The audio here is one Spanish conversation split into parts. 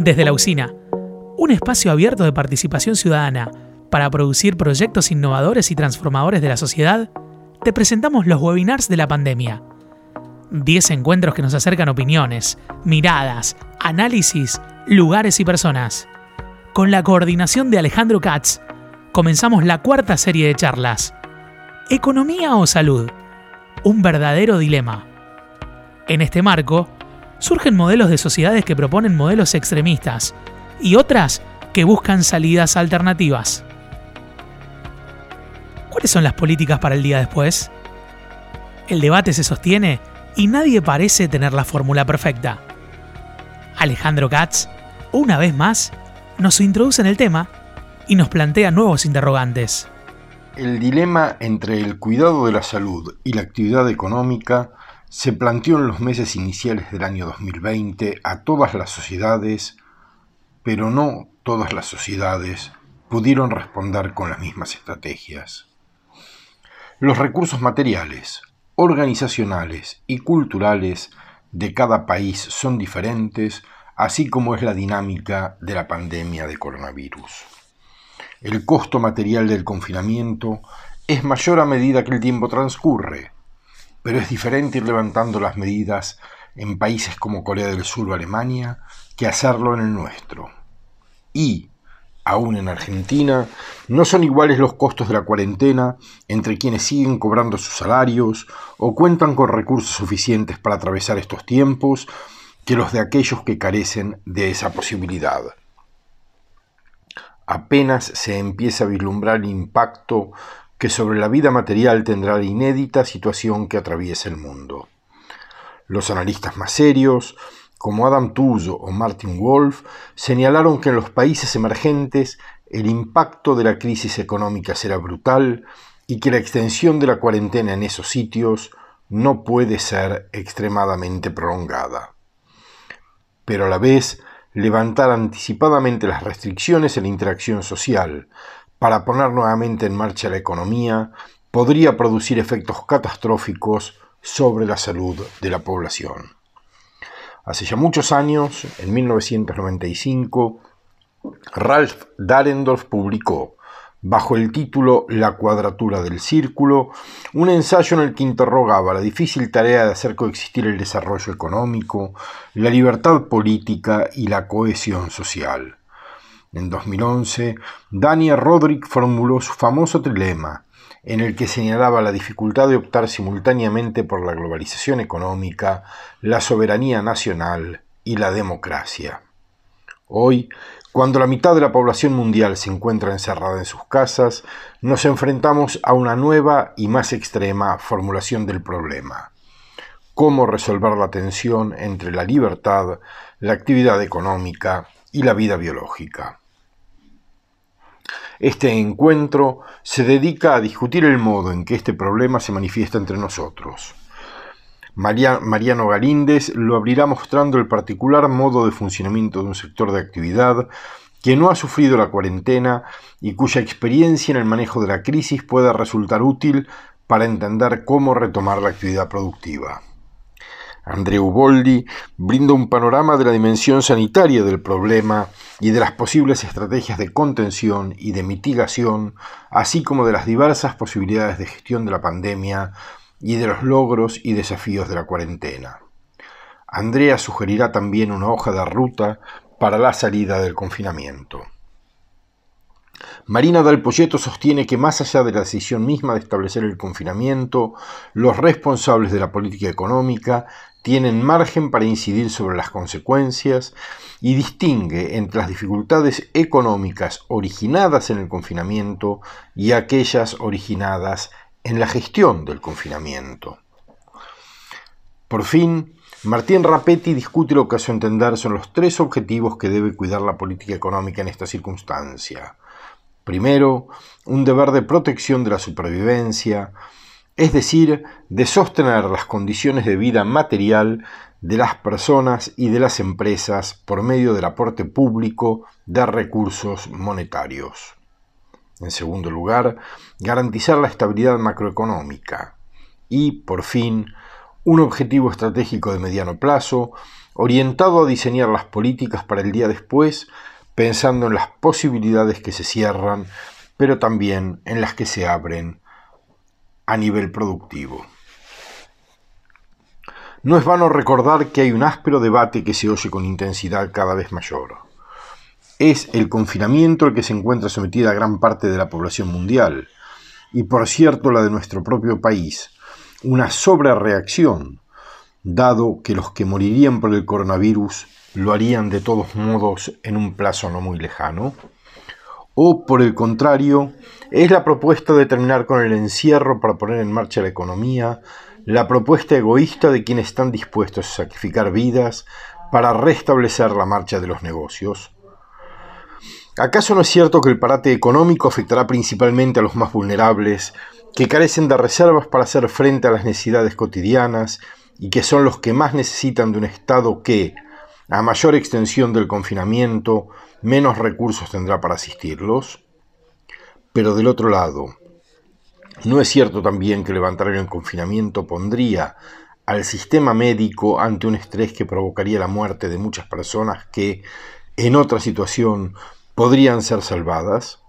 Desde la usina, un espacio abierto de participación ciudadana para producir proyectos innovadores y transformadores de la sociedad, te presentamos los webinars de la pandemia. 10 encuentros que nos acercan opiniones, miradas, análisis, lugares y personas. Con la coordinación de Alejandro Katz, comenzamos la cuarta serie de charlas. ¿Economía o salud? Un verdadero dilema. En este marco, surgen modelos de sociedades que proponen modelos extremistas y otras que buscan salidas alternativas. ¿Cuáles son las políticas para el día después? El debate se sostiene y nadie parece tener la fórmula perfecta. Alejandro Katz, una vez más, nos introduce en el tema y nos plantea nuevos interrogantes. El dilema entre el cuidado de la salud y la actividad económica se planteó en los meses iniciales del año 2020 a todas las sociedades, pero no todas las sociedades pudieron responder con las mismas estrategias. Los recursos materiales, organizacionales y culturales de cada país son diferentes, así como es la dinámica de la pandemia de coronavirus. El costo material del confinamiento es mayor a medida que el tiempo transcurre, pero es diferente ir levantando las medidas en países como Corea del Sur o Alemania que hacerlo en el nuestro. Y, aún en Argentina, no son iguales los costos de la cuarentena entre quienes siguen cobrando sus salarios o cuentan con recursos suficientes para atravesar estos tiempos que los de aquellos que carecen de esa posibilidad. Apenas se empieza a vislumbrar el impacto que sobre la vida material tendrá la inédita situación que atraviesa el mundo. Los analistas más serios, como Adam Tooze o Martin Wolf, señalaron que en los países emergentes el impacto de la crisis económica será brutal y que la extensión de la cuarentena en esos sitios no puede ser extremadamente prolongada. Pero a la vez, levantar anticipadamente las restricciones en la interacción social, para poner nuevamente en marcha la economía podría producir efectos catastróficos sobre la salud de la población. Hace ya muchos años, en 1995, Ralph Dahrendorf publicó, bajo el título La cuadratura del círculo, un ensayo en el que interrogaba la difícil tarea de hacer coexistir el desarrollo económico, la libertad política y la cohesión social. En 2011, Dania Roderick formuló su famoso trilema, en el que señalaba la dificultad de optar simultáneamente por la globalización económica, la soberanía nacional y la democracia. Hoy, cuando la mitad de la población mundial se encuentra encerrada en sus casas, nos enfrentamos a una nueva y más extrema formulación del problema. ¿Cómo resolver la tensión entre la libertad, la actividad económica y la vida biológica? Este encuentro se dedica a discutir el modo en que este problema se manifiesta entre nosotros. Mariano Galíndez lo abrirá mostrando el particular modo de funcionamiento de un sector de actividad que no ha sufrido la cuarentena y cuya experiencia en el manejo de la crisis pueda resultar útil para entender cómo retomar la actividad productiva. Andreu Boldi brinda un panorama de la dimensión sanitaria del problema y de las posibles estrategias de contención y de mitigación, así como de las diversas posibilidades de gestión de la pandemia y de los logros y desafíos de la cuarentena. Andrea sugerirá también una hoja de ruta para la salida del confinamiento. Marina Dal sostiene que más allá de la decisión misma de establecer el confinamiento, los responsables de la política económica tienen margen para incidir sobre las consecuencias y distingue entre las dificultades económicas originadas en el confinamiento y aquellas originadas en la gestión del confinamiento. Por fin, Martín Rapetti discute lo que a su entender son los tres objetivos que debe cuidar la política económica en esta circunstancia. Primero, un deber de protección de la supervivencia, es decir, de sostener las condiciones de vida material de las personas y de las empresas por medio del aporte público de recursos monetarios. En segundo lugar, garantizar la estabilidad macroeconómica. Y, por fin, un objetivo estratégico de mediano plazo, orientado a diseñar las políticas para el día después, pensando en las posibilidades que se cierran, pero también en las que se abren a nivel productivo. No es vano recordar que hay un áspero debate que se oye con intensidad cada vez mayor. Es el confinamiento el que se encuentra sometida a gran parte de la población mundial, y por cierto la de nuestro propio país, una sobrereacción, dado que los que morirían por el coronavirus lo harían de todos modos en un plazo no muy lejano? ¿O por el contrario, es la propuesta de terminar con el encierro para poner en marcha la economía, la propuesta egoísta de quienes están dispuestos a sacrificar vidas para restablecer la marcha de los negocios? ¿Acaso no es cierto que el parate económico afectará principalmente a los más vulnerables, que carecen de reservas para hacer frente a las necesidades cotidianas y que son los que más necesitan de un Estado que, a mayor extensión del confinamiento, menos recursos tendrá para asistirlos? Pero del otro lado, ¿no es cierto también que levantar el confinamiento pondría al sistema médico ante un estrés que provocaría la muerte de muchas personas que, en otra situación, podrían ser salvadas?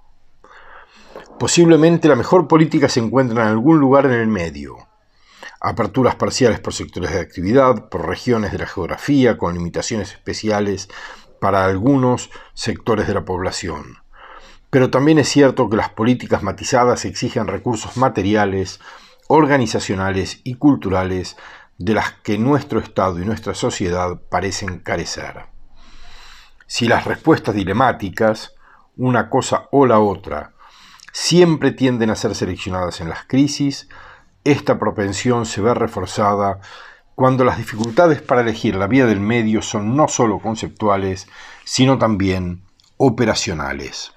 Posiblemente la mejor política se encuentra en algún lugar en el medio. Aperturas parciales por sectores de actividad, por regiones de la geografía, con limitaciones especiales para algunos sectores de la población. Pero también es cierto que las políticas matizadas exigen recursos materiales, organizacionales y culturales de las que nuestro Estado y nuestra sociedad parecen carecer. Si las respuestas dilemáticas, una cosa o la otra, siempre tienden a ser seleccionadas en las crisis, esta propensión se ve reforzada cuando las dificultades para elegir la vía del medio son no solo conceptuales, sino también operacionales.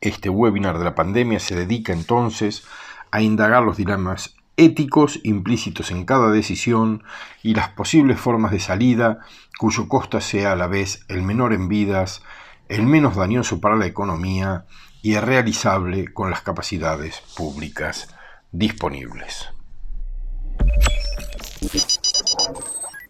Este webinar de la pandemia se dedica entonces a indagar los dilemas éticos implícitos en cada decisión y las posibles formas de salida cuyo costo sea a la vez el menor en vidas, el menos dañoso para la economía y es realizable con las capacidades públicas disponibles.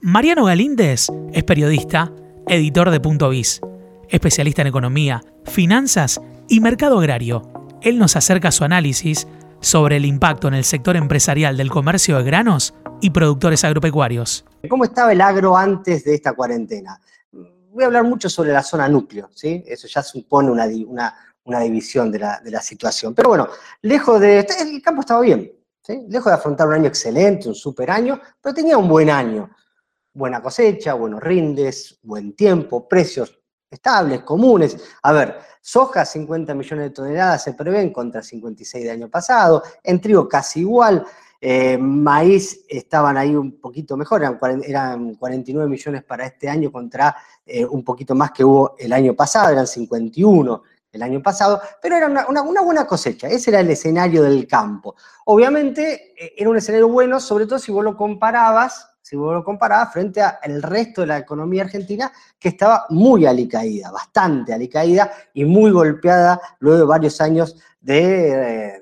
Mariano Galíndez es periodista, editor de Punto Biz, especialista en economía, finanzas y mercado agrario. Él nos acerca su análisis sobre el impacto en el sector empresarial del comercio de granos y productores agropecuarios. ¿Cómo estaba el agro antes de esta cuarentena? Voy a hablar mucho sobre la zona núcleo, ¿sí? Eso ya supone una, una, división de la, de la, situación. Pero bueno, lejos de... El campo estaba bien, Lejos de afrontar un año excelente, un super año, pero tenía un buen año. Buena cosecha, buenos rindes, buen tiempo, precios estables, comunes. A ver, soja 50 millones de toneladas se prevén contra 56 de año pasado, en trigo casi igual, eh, maíz estaban ahí un poquito mejor, eran, 49 millones para este año contra eh, un poquito más que hubo el año pasado, eran 51 el año pasado, pero era una, buena cosecha, ese era el escenario del campo. Obviamente eh, era un escenario bueno, sobre todo si vos lo comparabas si vos lo comparabas frente al resto de la economía argentina, que estaba muy alicaída, bastante alicaída y muy golpeada luego de varios años de, eh,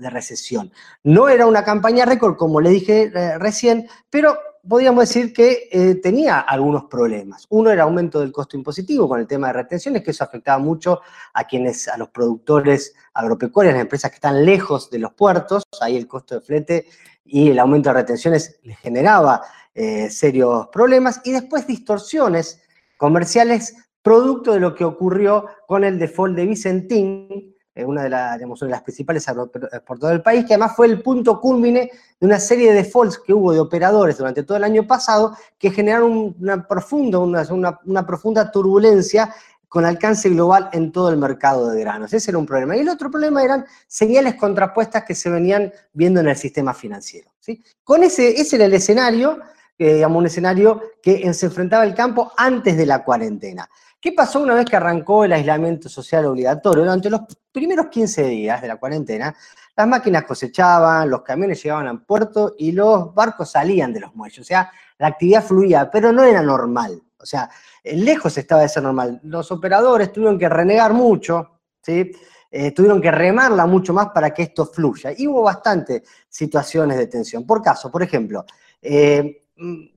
de, recesión. No era una campaña récord, como le dije eh, recién, pero podríamos decir que eh, tenía algunos problemas. Uno era aumento del costo impositivo con el tema de retenciones, que eso afectaba mucho a quienes, a los productores agropecuarios, las empresas que están lejos de los puertos, ahí el costo de flete y el aumento de retenciones les generaba eh, serios problemas, y después distorsiones comerciales producto de lo que ocurrió con el default de Vicentín, eh, una, de de las principales exportadoras del país, que además fue el punto culmine de una serie de defaults que hubo de operadores durante todo el año pasado, que generaron una, profunda, una profunda turbulencia con alcance global en todo el mercado de granos. Ese era un problema. Y el otro problema eran señales contrapuestas que se venían viendo en el sistema financiero. ¿sí? Con ese, ese era el escenario, eh, digamos, un escenario que se enfrentaba el campo antes de la cuarentena. ¿Qué pasó una vez que arrancó el aislamiento social obligatorio? Durante los primeros 15 días de la cuarentena, las máquinas cosechaban, los camiones llegaban al puerto y los barcos salían de los muelles. O sea, la actividad fluía, pero no era normal. O sea, lejos estaba de ser normal. Los operadores tuvieron que renegar mucho, ¿sí? Eh, tuvieron que remarla mucho más para que esto fluya. Y hubo bastantes situaciones de tensión. Por caso, por ejemplo, eh,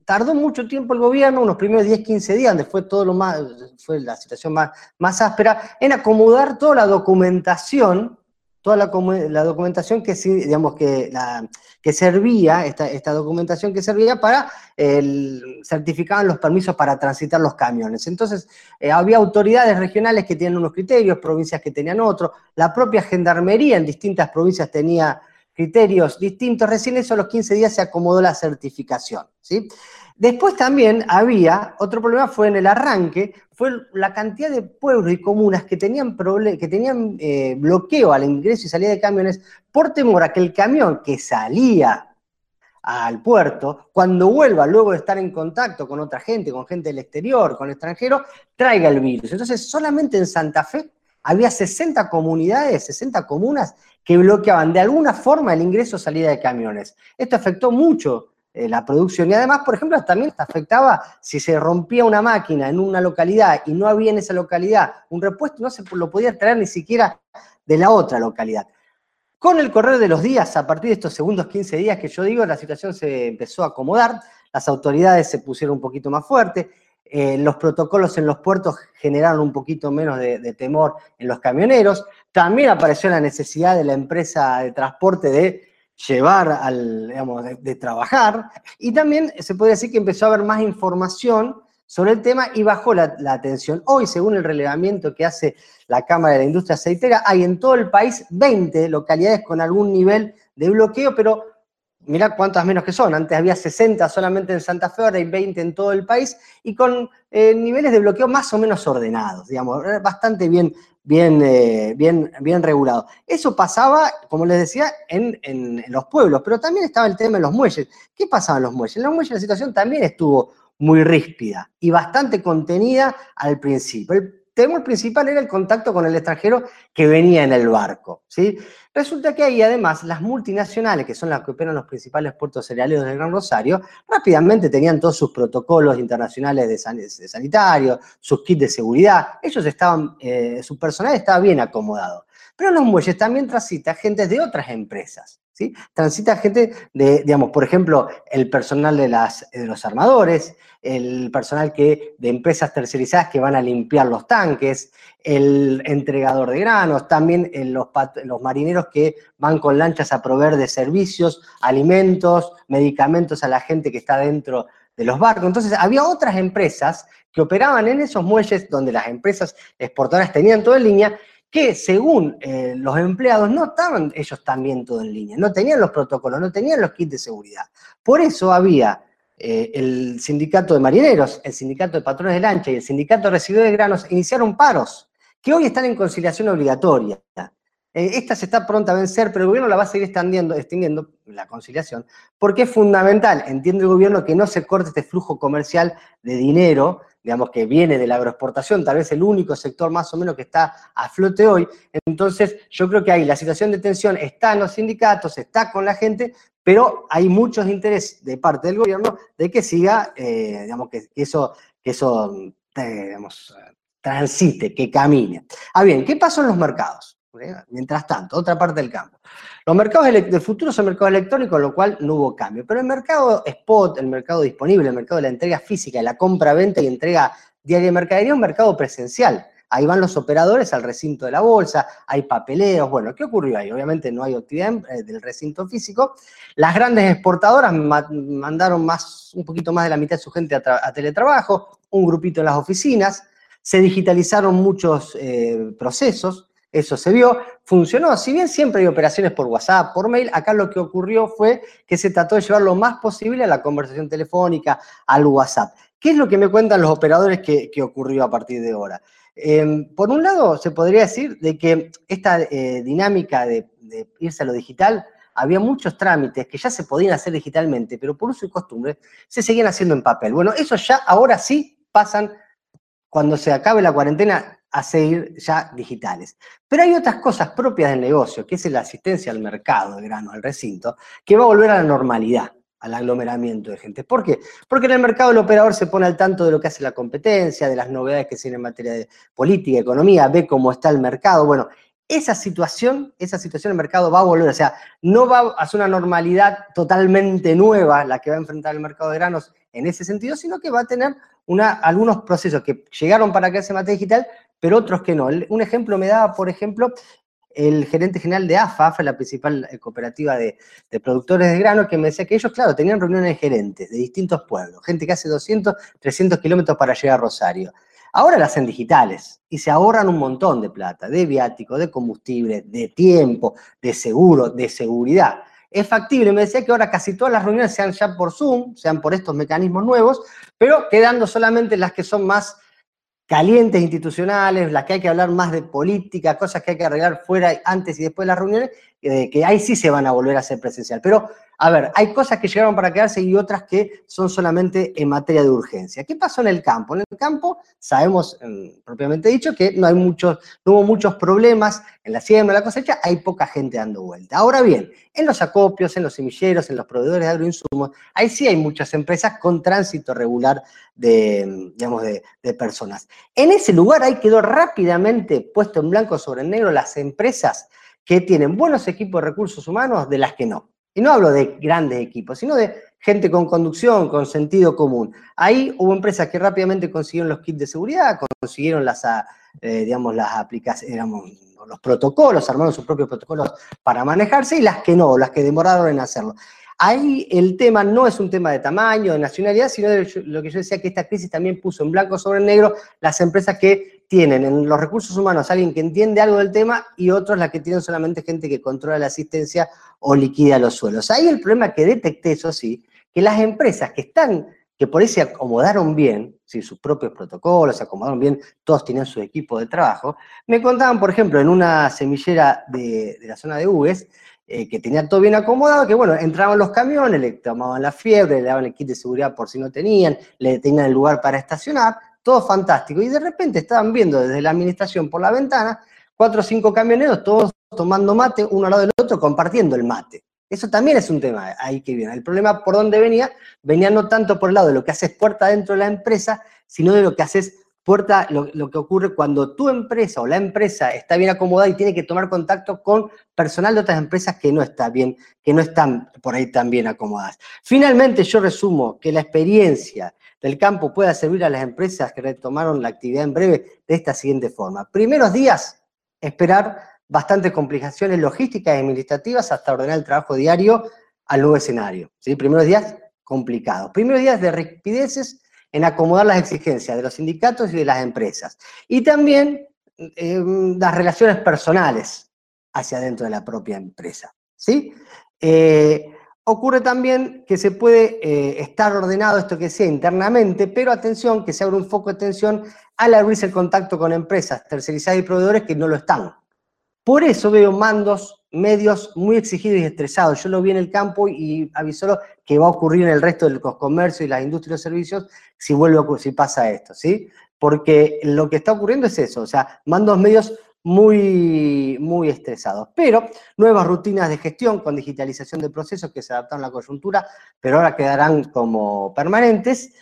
tardó mucho tiempo el gobierno, unos primeros 10, 15 días, donde fue todo lo más, fue la situación más, más áspera, en acomodar toda la documentación toda la, documentación que, digamos, que, que servía, esta, esta, documentación que servía para el, certificaban los permisos para transitar los camiones. Entonces, eh, había autoridades regionales que tenían unos criterios, provincias que tenían otros, la propia gendarmería en distintas provincias tenía criterios distintos, recién eso a los 15 días se acomodó la certificación, ¿sí? Después también había, otro problema fue en el arranque, fue la cantidad de pueblos y comunas que tenían, que tenían eh, bloqueo al ingreso y salida de camiones por temor a que el camión que salía al puerto, cuando vuelva luego de estar en contacto con otra gente, con gente del exterior, con extranjeros, traiga el virus. Entonces, solamente en Santa Fe había 60 comunidades, 60 comunas que bloqueaban de alguna forma el ingreso o salida de camiones. Esto afectó mucho eh, la producción. Y además, por ejemplo, también afectaba si se rompía una máquina en una localidad y no había en esa localidad un repuesto, no se lo podía traer ni siquiera de la otra localidad. Con el correr de los días, a partir de estos segundos 15 días que yo digo, la situación se empezó a acomodar, las autoridades se pusieron un poquito más fuertes, eh, los protocolos en los puertos generaron un poquito menos de, de, temor en los camioneros, también apareció la necesidad de la empresa de transporte de llevar al, digamos, de, trabajar. Y también se puede decir que empezó a haber más información sobre el tema y bajó la, atención. Hoy, según el relevamiento que hace la Cámara de la Industria Aceitera, hay en todo el país 20 localidades con algún nivel de bloqueo, pero mirá cuántas menos que son. Antes había 60 solamente en Santa Fe, ahora hay 20 en todo el país y con eh, niveles de bloqueo más o menos ordenados, digamos, bastante bien bien, eh, bien, bien regulado. Eso pasaba, como les decía, en, los pueblos, pero también estaba el tema de los muelles. ¿Qué pasaba en los muelles? En los muelles la situación también estuvo muy ríspida y bastante contenida al principio. Temor principal era el contacto con el extranjero que venía en el barco. ¿sí? Resulta que ahí además las multinacionales, que son las que operan los principales puertos cerealeros del Gran Rosario, rápidamente tenían todos sus protocolos internacionales de, sanitario, sus kits de seguridad. Ellos estaban, eh, su personal estaba bien acomodado. Pero en los muelles también transita gente de otras empresas. Transita gente de, digamos, por ejemplo, el personal de, las, de los armadores, el personal que, de empresas tercerizadas que van a limpiar los tanques, el entregador de granos, también eh, los, los marineros que van con lanchas a proveer de servicios, alimentos, medicamentos a la gente que está dentro de los barcos. Entonces, había otras empresas que operaban en esos muelles donde las empresas exportadoras tenían todo en línea, que según eh, los empleados no estaban ellos también todo en línea, no tenían los protocolos, no tenían los kits de seguridad. Por eso había eh, el sindicato de marineros, el sindicato de patrones de lancha y el sindicato de residuos de granos iniciaron paros que hoy están en conciliación obligatoria. Eh, esta se está pronta a vencer, pero el gobierno la va a seguir extendiendo, extendiendo, la conciliación, porque es fundamental, entiende el gobierno, que no se corte este flujo comercial de dinero, digamos, que viene de la agroexportación, tal vez el único sector más o menos que está a flote hoy. Entonces, yo creo que ahí la situación de tensión está en los sindicatos, está con la gente, pero hay muchos intereses de parte del gobierno de que siga, eh, digamos, que, eso, eso eh, digamos, transite, que camine. Ah, bien, ¿qué pasó en los mercados? Mientras tanto, otra parte del campo. Los mercados del futuro son mercados electrónicos, lo cual no hubo cambio. Pero el mercado spot, el mercado disponible, el mercado de la entrega física, la compra, venta y entrega diaria de mercadería, un mercado presencial. Ahí van los operadores al recinto de la bolsa, hay papeleos. Bueno, ¿qué ocurrió ahí? Obviamente no hay actividad eh, del recinto físico. Las grandes exportadoras mandaron más, un poquito más de la mitad de su gente a, teletrabajo, un grupito en las oficinas. Se digitalizaron muchos eh, procesos, eso se vio, funcionó. Si bien siempre hay operaciones por WhatsApp, por mail, acá lo que ocurrió fue que se trató de llevar lo más posible a la conversación telefónica, al WhatsApp. ¿Qué es lo que me cuentan los operadores que ocurrió a partir de ahora? Em, por un lado, se podría decir de que esta eh, dinámica de, irse a lo digital, había muchos trámites que ya se podían hacer digitalmente, pero por uso y costumbre se seguían haciendo en papel. Bueno, eso ya ahora sí pasan cuando se acabe la cuarentena a seguir ya digitales. Pero hay otras cosas propias del negocio, que es la asistencia al mercado, de grano, al recinto, que va a volver a la normalidad al aglomeramiento de gente. ¿Por qué? Porque en el mercado el operador se pone al tanto de lo que hace la competencia, de las novedades que tiene en materia de política, economía, ve cómo está el mercado. Bueno, esa situación, esa situación el mercado va a volver, o sea, no va a ser una normalidad totalmente nueva la que va a enfrentar el mercado de granos en ese sentido, sino que va a tener una, algunos procesos que llegaron para en materia digital, pero otros que no. Un ejemplo me daba, por ejemplo, el gerente general de AFA, AFA la principal eh, cooperativa de, de, productores de grano, que me decía que ellos, claro, tenían reuniones de gerentes de distintos pueblos, gente que hace 200, 300 kilómetros para llegar a Rosario. Ahora las hacen digitales y se ahorran un montón de plata, de viático, de combustible, de tiempo, de seguro, de seguridad. Es factible, me decía que ahora casi todas las reuniones sean ya por Zoom, sean por estos mecanismos nuevos, pero quedando solamente las que son más calientes institucionales, las que hay que hablar más de política, cosas que hay que arreglar fuera antes y después de las reuniones, eh, que ahí sí se van a volver a hacer presencial. Pero a ver, hay cosas que llegaron para quedarse y otras que son solamente en materia de urgencia. ¿Qué pasó en el campo? En el campo sabemos, mm, propiamente dicho, que no, hay muchos, hubo muchos problemas en la siembra, en la cosecha, hay poca gente dando vuelta. Ahora bien, en los acopios, en los semilleros, en los proveedores de agroinsumos, ahí sí hay muchas empresas con tránsito regular de, digamos, de, de personas. En ese lugar ahí quedó rápidamente puesto en blanco sobre negro las empresas que tienen buenos equipos de recursos humanos de las que no. Y no hablo de grandes equipos, sino de gente con conducción, con sentido común. Ahí hubo empresas que rápidamente consiguieron los kits de seguridad, consiguieron las, ah, eh, digamos, las aplicaciones, los protocolos, armaron sus propios protocolos para manejarse y las que no, las que demoraron en hacerlo. Ahí el tema no es un tema de tamaño, de nacionalidad, sino de lo que yo decía que esta crisis también puso en blanco sobre negro las empresas que tienen en los recursos humanos alguien que entiende algo del tema y otros las que tienen solamente gente que controla la asistencia o liquida los suelos. Ahí el problema que detecté, eso sí, que las empresas que están, que por ahí se acomodaron bien, ¿sí? sus propios protocolos, se acomodaron bien, todos tenían su equipo de trabajo, me contaban, por ejemplo, en una semillera de, la zona de Ugues, eh, que tenía todo bien acomodado, que bueno, entraban los camiones, le tomaban la fiebre, le daban el kit de seguridad por si no tenían, le tenían el lugar para estacionar, todo fantástico. Y de repente estaban viendo desde la administración por la ventana cuatro o cinco camioneros, todos tomando mate, uno al lado del otro, compartiendo el mate. Eso también es un tema ahí que viene. El problema por dónde venía, venía no tanto por el lado de lo que haces puerta dentro de la empresa, sino de lo que haces puerta, lo, lo, que ocurre cuando tu empresa o la empresa está bien acomodada y tiene que tomar contacto con personal de otras empresas que no está bien, que no están por ahí tan bien acomodadas. Finalmente, yo resumo que la experiencia del campo pueda servir a las empresas que retomaron la actividad en breve de esta siguiente forma. Primeros días, esperar bastantes complicaciones logísticas y administrativas hasta ordenar el trabajo diario al nuevo escenario. ¿sí? Primeros días complicados. Primeros días de rapideces en acomodar las exigencias de los sindicatos y de las empresas. Y también eh, las relaciones personales hacia dentro de la propia empresa. ¿sí? Eh, Ocurre también que se puede eh, estar ordenado esto que sea internamente, pero atención, que se abre un foco de atención al abrirse el contacto con empresas tercerizadas y proveedores que no lo están. Por eso veo mandos medios muy exigidos y estresados. Yo lo vi en el campo y avisó que va a ocurrir en el resto del comercio y las industrias y servicios si vuelve a si pasa esto, ¿sí? Porque lo que está ocurriendo es eso, o sea, mandos medios muy, muy estresados. Pero nuevas rutinas de gestión con digitalización de procesos que se adaptaron a la coyuntura, pero ahora quedarán como permanentes.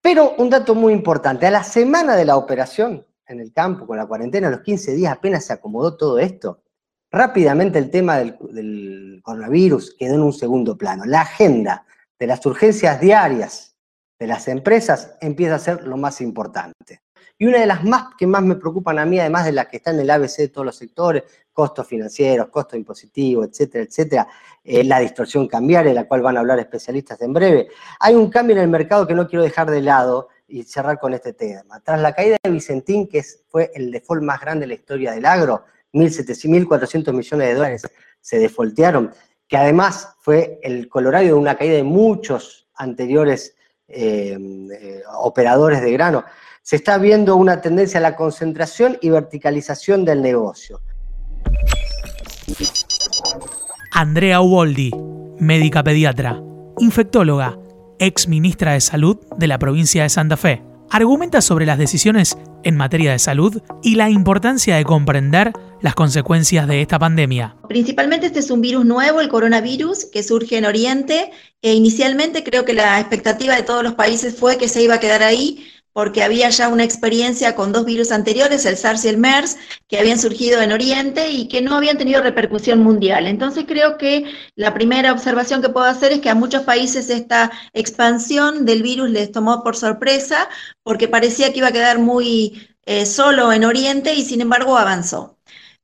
Pero un dato muy importante, a la semana de la operación en el campo, con la cuarentena, los 15 días apenas se acomodó todo esto, rápidamente el tema del coronavirus quedó en un segundo plano. La agenda de las urgencias diarias de las empresas empieza a ser lo más importante. Y una de las más que más me preocupan a mí, además de las que están en el ABC de todos los sectores, costos financieros, costos impositivos, etcétera, etcétera, eh, la distorsión cambiaria, de la cual van a hablar especialistas en breve. Hay un cambio en el mercado que no quiero dejar de lado y cerrar con este tema. Tras la caída de Vicentín, que fue el default más grande de la historia del agro, 1.400 millones de dólares se defoltearon, que además fue el colorario de una caída de muchos anteriores eh, eh, operadores de grano se está viendo una tendencia a la concentración y verticalización del negocio. Andrea Uboldi, médica pediatra, infectóloga, ex ministra de Salud de la provincia de Santa Fe, argumenta sobre las decisiones en materia de salud y la importancia de comprender las consecuencias de esta pandemia. Principalmente este es un virus nuevo, el coronavirus, que surge en Oriente. E inicialmente creo que la expectativa de todos los países fue que se iba a quedar ahí, porque había ya una experiencia con dos virus anteriores, el SARS y el MERS, que habían surgido en Oriente y que no habían tenido repercusión mundial. Entonces creo que la primera observación que puedo hacer es que a muchos países esta expansión del virus les tomó por sorpresa, porque parecía que iba a quedar muy eh, solo en Oriente y sin embargo avanzó.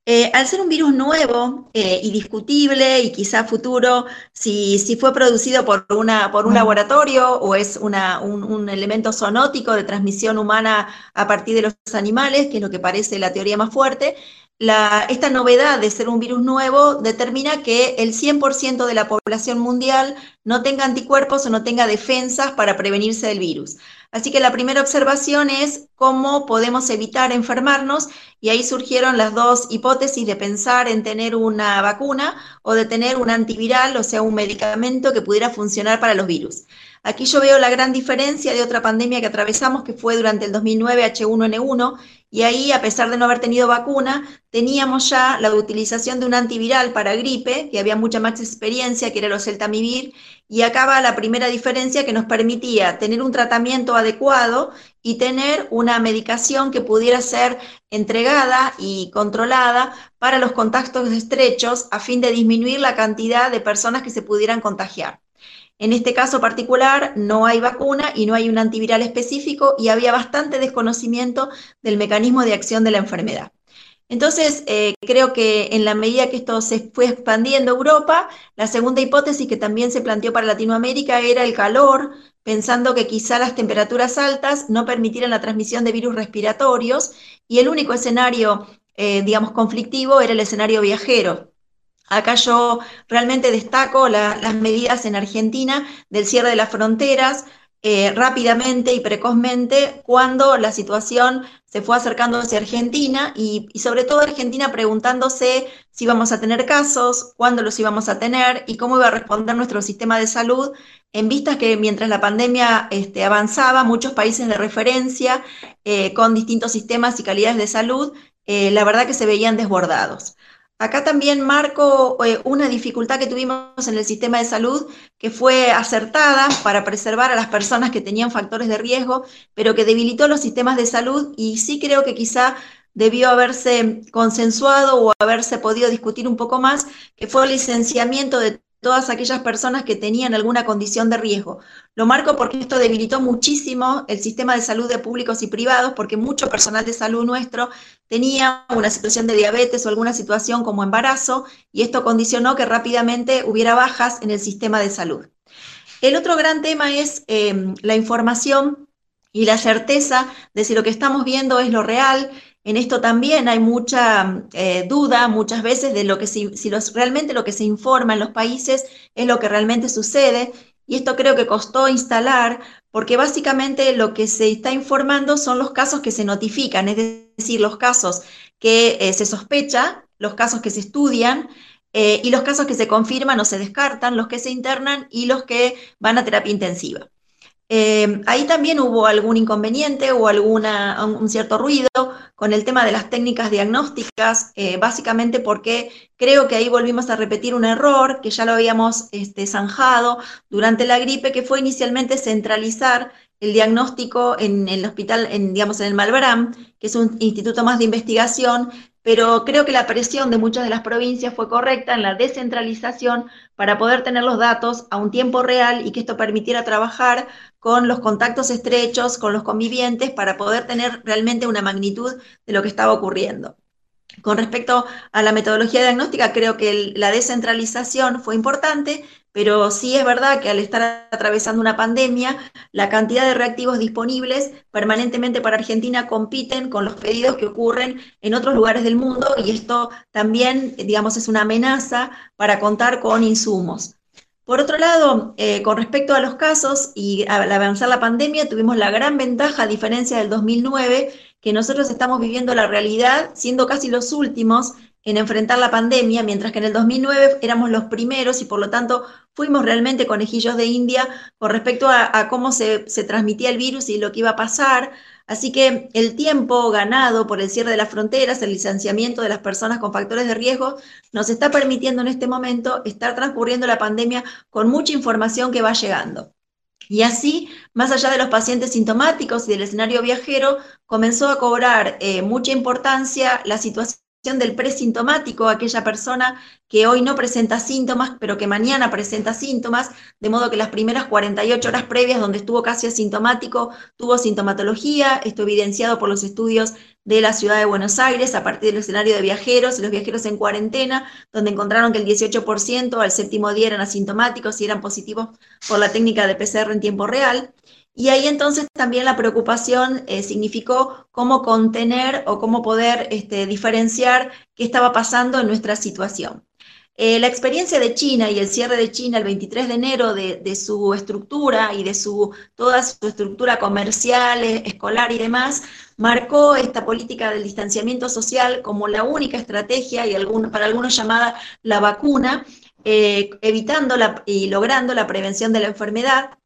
Eh, al ser un virus nuevo eh, y discutible y quizá futuro, si, si fue producido por, una, por un laboratorio o es una, un, elemento zoonótico de transmisión humana a partir de los animales, que es lo que parece la teoría más fuerte, esta novedad de ser un virus nuevo determina que el 100% de la población mundial no tenga anticuerpos o no tenga defensas para prevenirse del virus. Así que la primera observación es cómo podemos evitar enfermarnos y ahí surgieron las dos hipótesis de pensar en tener una vacuna o de tener un antiviral, o sea, un medicamento que pudiera funcionar para los virus. Aquí yo veo la gran diferencia de otra pandemia que atravesamos, que fue durante el 2009 H1N1, y ahí, a pesar de no haber tenido vacuna, teníamos ya la utilización de un antiviral para gripe, que había mucha más experiencia, que era el oseltamivir, y acá va la primera diferencia que nos permitía tener un tratamiento adecuado y tener una medicación que pudiera ser entregada y controlada para los contactos estrechos a fin de disminuir la cantidad de personas que se pudieran contagiar. En este caso particular no hay vacuna y no hay un antiviral específico y había bastante desconocimiento del mecanismo de acción de la enfermedad. Entonces, eh, creo que en la medida que esto se fue expandiendo a Europa, la segunda hipótesis que también se planteó para Latinoamérica era el calor, pensando que quizá las temperaturas altas no permitieran la transmisión de virus respiratorios y el único escenario, eh, digamos, conflictivo era el escenario viajero. Acá yo realmente destaco las medidas en Argentina del cierre de las fronteras eh, rápidamente y precozmente cuando la situación se fue acercando hacia Argentina y, sobre todo Argentina preguntándose si íbamos a tener casos, cuándo los íbamos a tener y cómo iba a responder nuestro sistema de salud en vistas que mientras la pandemia este, avanzaba, muchos países de referencia eh, con distintos sistemas y calidades de salud, eh, la verdad que se veían desbordados. Acá también marco eh, una dificultad que tuvimos en el sistema de salud que fue acertada para preservar a las personas que tenían factores de riesgo, pero que debilitó los sistemas de salud y sí creo que quizá debió haberse consensuado o haberse podido discutir un poco más, que fue el licenciamiento de todas aquellas personas que tenían alguna condición de riesgo. Lo marco porque esto debilitó muchísimo el sistema de salud de públicos y privados, porque mucho personal de salud nuestro tenía una situación de diabetes o alguna situación como embarazo, y esto condicionó que rápidamente hubiera bajas en el sistema de salud. El otro gran tema es em, la información y la certeza de si lo que estamos viendo es lo real, en esto también hay mucha eh, duda muchas veces de lo que si, realmente lo que se informa en los países es lo que realmente sucede. Y esto creo que costó instalar porque básicamente lo que se está informando son los casos que se notifican, es decir, los casos que eh, se sospecha, los casos que se estudian eh, y los casos que se confirman o se descartan, los que se internan y los que van a terapia intensiva. Eh, ahí también hubo algún inconveniente o alguna, un cierto ruido con el tema de las técnicas diagnósticas, eh, básicamente porque creo que ahí volvimos a repetir un error que ya lo habíamos este, zanjado durante la gripe, que fue inicialmente centralizar el diagnóstico en, el hospital, en, digamos, en el Malbram, que es un instituto más de investigación, pero creo que la presión de muchas de las provincias fue correcta en la descentralización para poder tener los datos a un tiempo real y que esto permitiera trabajar con los contactos estrechos, con los convivientes, para poder tener realmente una magnitud de lo que estaba ocurriendo. Con respecto a la metodología diagnóstica, creo que la descentralización fue importante, pero sí es verdad que al estar atravesando una pandemia, la cantidad de reactivos disponibles permanentemente para Argentina compiten con los pedidos que ocurren en otros lugares del mundo y esto también, digamos, es una amenaza para contar con insumos. Por otro lado, eh, con respecto a los casos y al avanzar la pandemia, tuvimos la gran ventaja, a diferencia del 2009, que nosotros estamos viviendo la realidad siendo casi los últimos en enfrentar la pandemia, mientras que en el 2009 éramos los primeros y por lo tanto fuimos realmente conejillos de India con respecto a, cómo se, se, transmitía el virus y lo que iba a pasar. Así que el tiempo ganado por el cierre de las fronteras, el licenciamiento de las personas con factores de riesgo, nos está permitiendo en este momento estar transcurriendo la pandemia con mucha información que va llegando. Y así, más allá de los pacientes sintomáticos y del escenario viajero, comenzó a cobrar eh, mucha importancia la situación del presintomático, aquella persona que hoy no presenta síntomas, pero que mañana presenta síntomas, de modo que las primeras 48 horas previas donde estuvo casi asintomático, tuvo sintomatología, esto evidenciado por los estudios de la ciudad de Buenos Aires a partir del escenario de viajeros los viajeros en cuarentena, donde encontraron que el 18% al séptimo día eran asintomáticos y eran positivos por la técnica de PCR en tiempo real. Y ahí entonces también la preocupación eh, significó cómo contener o cómo poder este, diferenciar qué estaba pasando en nuestra situación. Eh, la experiencia de China y el cierre de China el 23 de enero de, su estructura y de su, toda su estructura comercial, eh, escolar y demás, marcó esta política del distanciamiento social como la única estrategia y para algunos llamada la vacuna, evitando y logrando la prevención de la enfermedad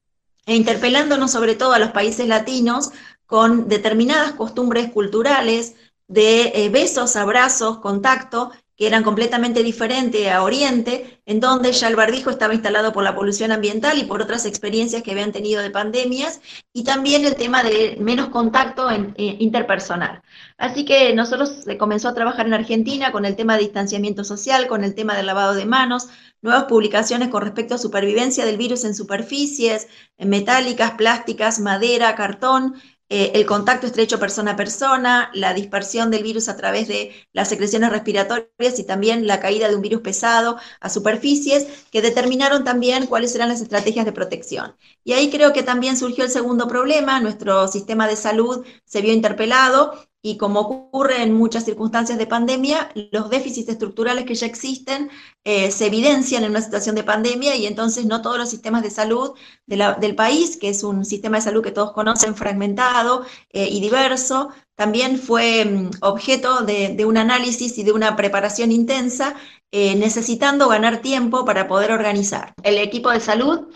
e interpelándonos sobre todo a los países latinos con determinadas costumbres culturales de eh, besos, abrazos, contacto, que eran completamente diferentes a Oriente, en donde ya el barbijo estaba instalado por la polución ambiental y por otras experiencias que habían tenido de pandemias, y también el tema de menos contacto eh, interpersonal. Así que nosotros se comenzó a trabajar en Argentina con el tema de distanciamiento social, con el tema del lavado de manos, nuevas publicaciones con respecto a supervivencia del virus en superficies, en metálicas, plásticas, madera, cartón, eh, el contacto estrecho persona a persona, la dispersión del virus a través de las secreciones respiratorias y también la caída de un virus pesado a superficies, que determinaron también cuáles eran las estrategias de protección. Y ahí creo que también surgió el segundo problema, nuestro sistema de salud se vio interpelado y como ocurre en muchas circunstancias de pandemia, los déficits estructurales que ya existen eh, se evidencian en una situación de pandemia y entonces no todos los sistemas de salud del país, que es un sistema de salud que todos conocen, fragmentado eh, y diverso, también fue mm, objeto de, un análisis y de una preparación intensa, eh, necesitando ganar tiempo para poder organizar. El equipo de salud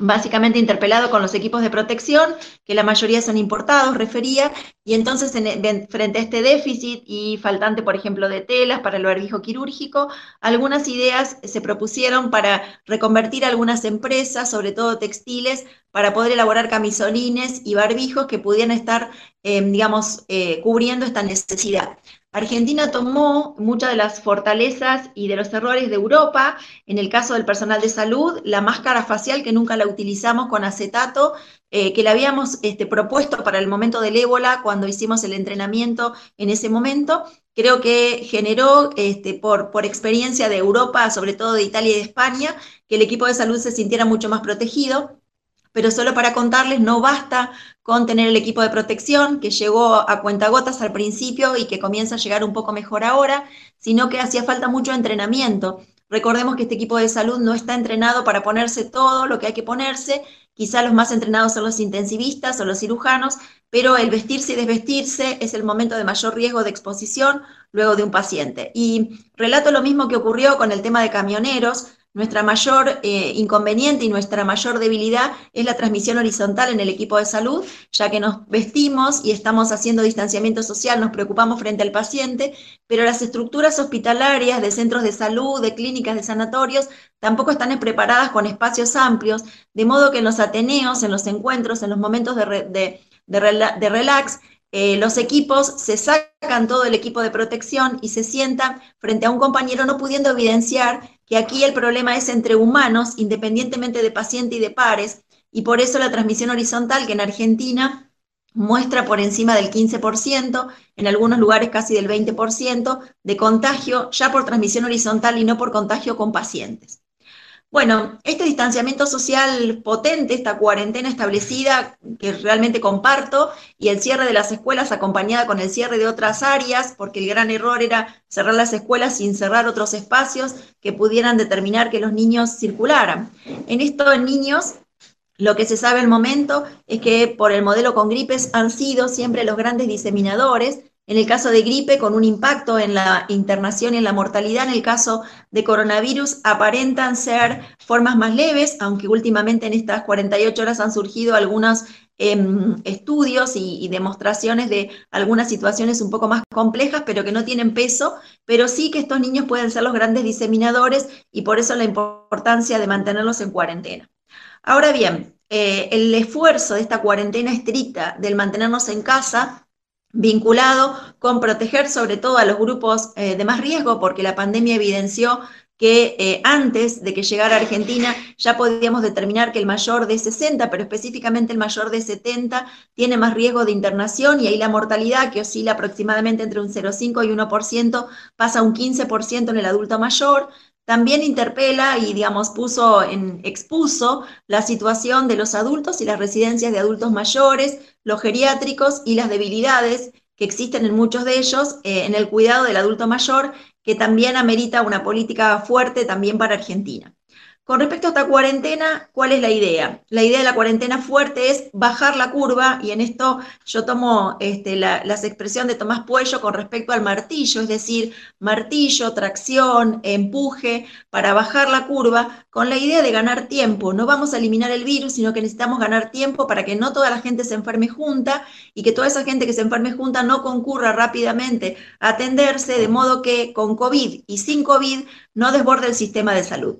básicamente interpelado con los equipos de protección, que la mayoría son importados, refería, y entonces frente a este déficit y faltante, por ejemplo, de telas para el barbijo quirúrgico, algunas ideas se propusieron para reconvertir algunas empresas, sobre todo textiles, para poder elaborar camisolines y barbijos que pudieran estar, eh, digamos, eh, cubriendo esta necesidad. Argentina tomó muchas de las fortalezas y de los errores de Europa. En el caso del personal de salud, la máscara facial que nunca la utilizamos con acetato, eh, que la habíamos este, propuesto para el momento del ébola cuando hicimos el entrenamiento en ese momento, creo que generó este, por, por experiencia de Europa, sobre todo de Italia y de España, que el equipo de salud se sintiera mucho más protegido pero solo para contarles, no basta con tener el equipo de protección que llegó a cuentagotas al principio y que comienza a llegar un poco mejor ahora, sino que hacía falta mucho entrenamiento. Recordemos que este equipo de salud no está entrenado para ponerse todo lo que hay que ponerse, quizá los más entrenados son los intensivistas o los cirujanos, pero el vestirse y desvestirse es el momento de mayor riesgo de exposición luego de un paciente. Y relato lo mismo que ocurrió con el tema de camioneros, nuestra mayor eh, inconveniente y nuestra mayor debilidad es la transmisión horizontal en el equipo de salud, ya que nos vestimos y estamos haciendo distanciamiento social, nos preocupamos frente al paciente, pero las estructuras hospitalarias de centros de salud, de clínicas, de sanatorios, tampoco están preparadas con espacios amplios, de modo que en los ateneos, en los encuentros, en los momentos de, de relax, eh, los equipos se sacan todo el equipo de protección y se sientan frente a un compañero no pudiendo evidenciar que aquí el problema es entre humanos, independientemente de paciente y de pares, y por eso la transmisión horizontal que en Argentina muestra por encima del 15%, en algunos lugares casi del 20% de contagio ya por transmisión horizontal y no por contagio con pacientes. Bueno, este distanciamiento social potente, esta cuarentena establecida que realmente comparto y el cierre de las escuelas acompañada con el cierre de otras áreas, porque el gran error era cerrar las escuelas sin cerrar otros espacios que pudieran determinar que los niños circularan. En esto en niños lo que se sabe al momento es que por el modelo con gripes han sido siempre los grandes diseminadores, en el caso de gripe, con un impacto en la internación y en la mortalidad. En el caso de coronavirus, aparentan ser formas más leves, aunque últimamente en estas 48 horas han surgido algunos em, estudios y, demostraciones de algunas situaciones un poco más complejas, pero que no tienen peso, pero sí que estos niños pueden ser los grandes diseminadores y por eso la importancia de mantenerlos en cuarentena. Ahora bien, eh, el esfuerzo de esta cuarentena estricta del mantenernos en casa vinculado con proteger sobre todo a los grupos eh, de más riesgo, porque la pandemia evidenció que eh, antes de que llegara a Argentina ya podíamos determinar que el mayor de 60, pero específicamente el mayor de 70, tiene más riesgo de internación y ahí la mortalidad, que oscila aproximadamente entre un 0,5 y 1%, pasa a un 15% en el adulto mayor. También interpela y, digamos, puso en, expuso la situación de los adultos y las residencias de adultos mayores, los geriátricos y las debilidades que existen en muchos de ellos eh, en el cuidado del adulto mayor que también amerita una política fuerte también para Argentina. Con respecto a esta cuarentena, ¿cuál es la idea? La idea de la cuarentena fuerte es bajar la curva, y en esto yo tomo este, la, las expresión de Tomás Puello con respecto al martillo, es decir, martillo, tracción, empuje, para bajar la curva, con la idea de ganar tiempo. No vamos a eliminar el virus, sino que necesitamos ganar tiempo para que no toda la gente se enferme junta y que toda esa gente que se enferme junta no concurra rápidamente a atenderse, de modo que con COVID y sin COVID no desborde el sistema de salud.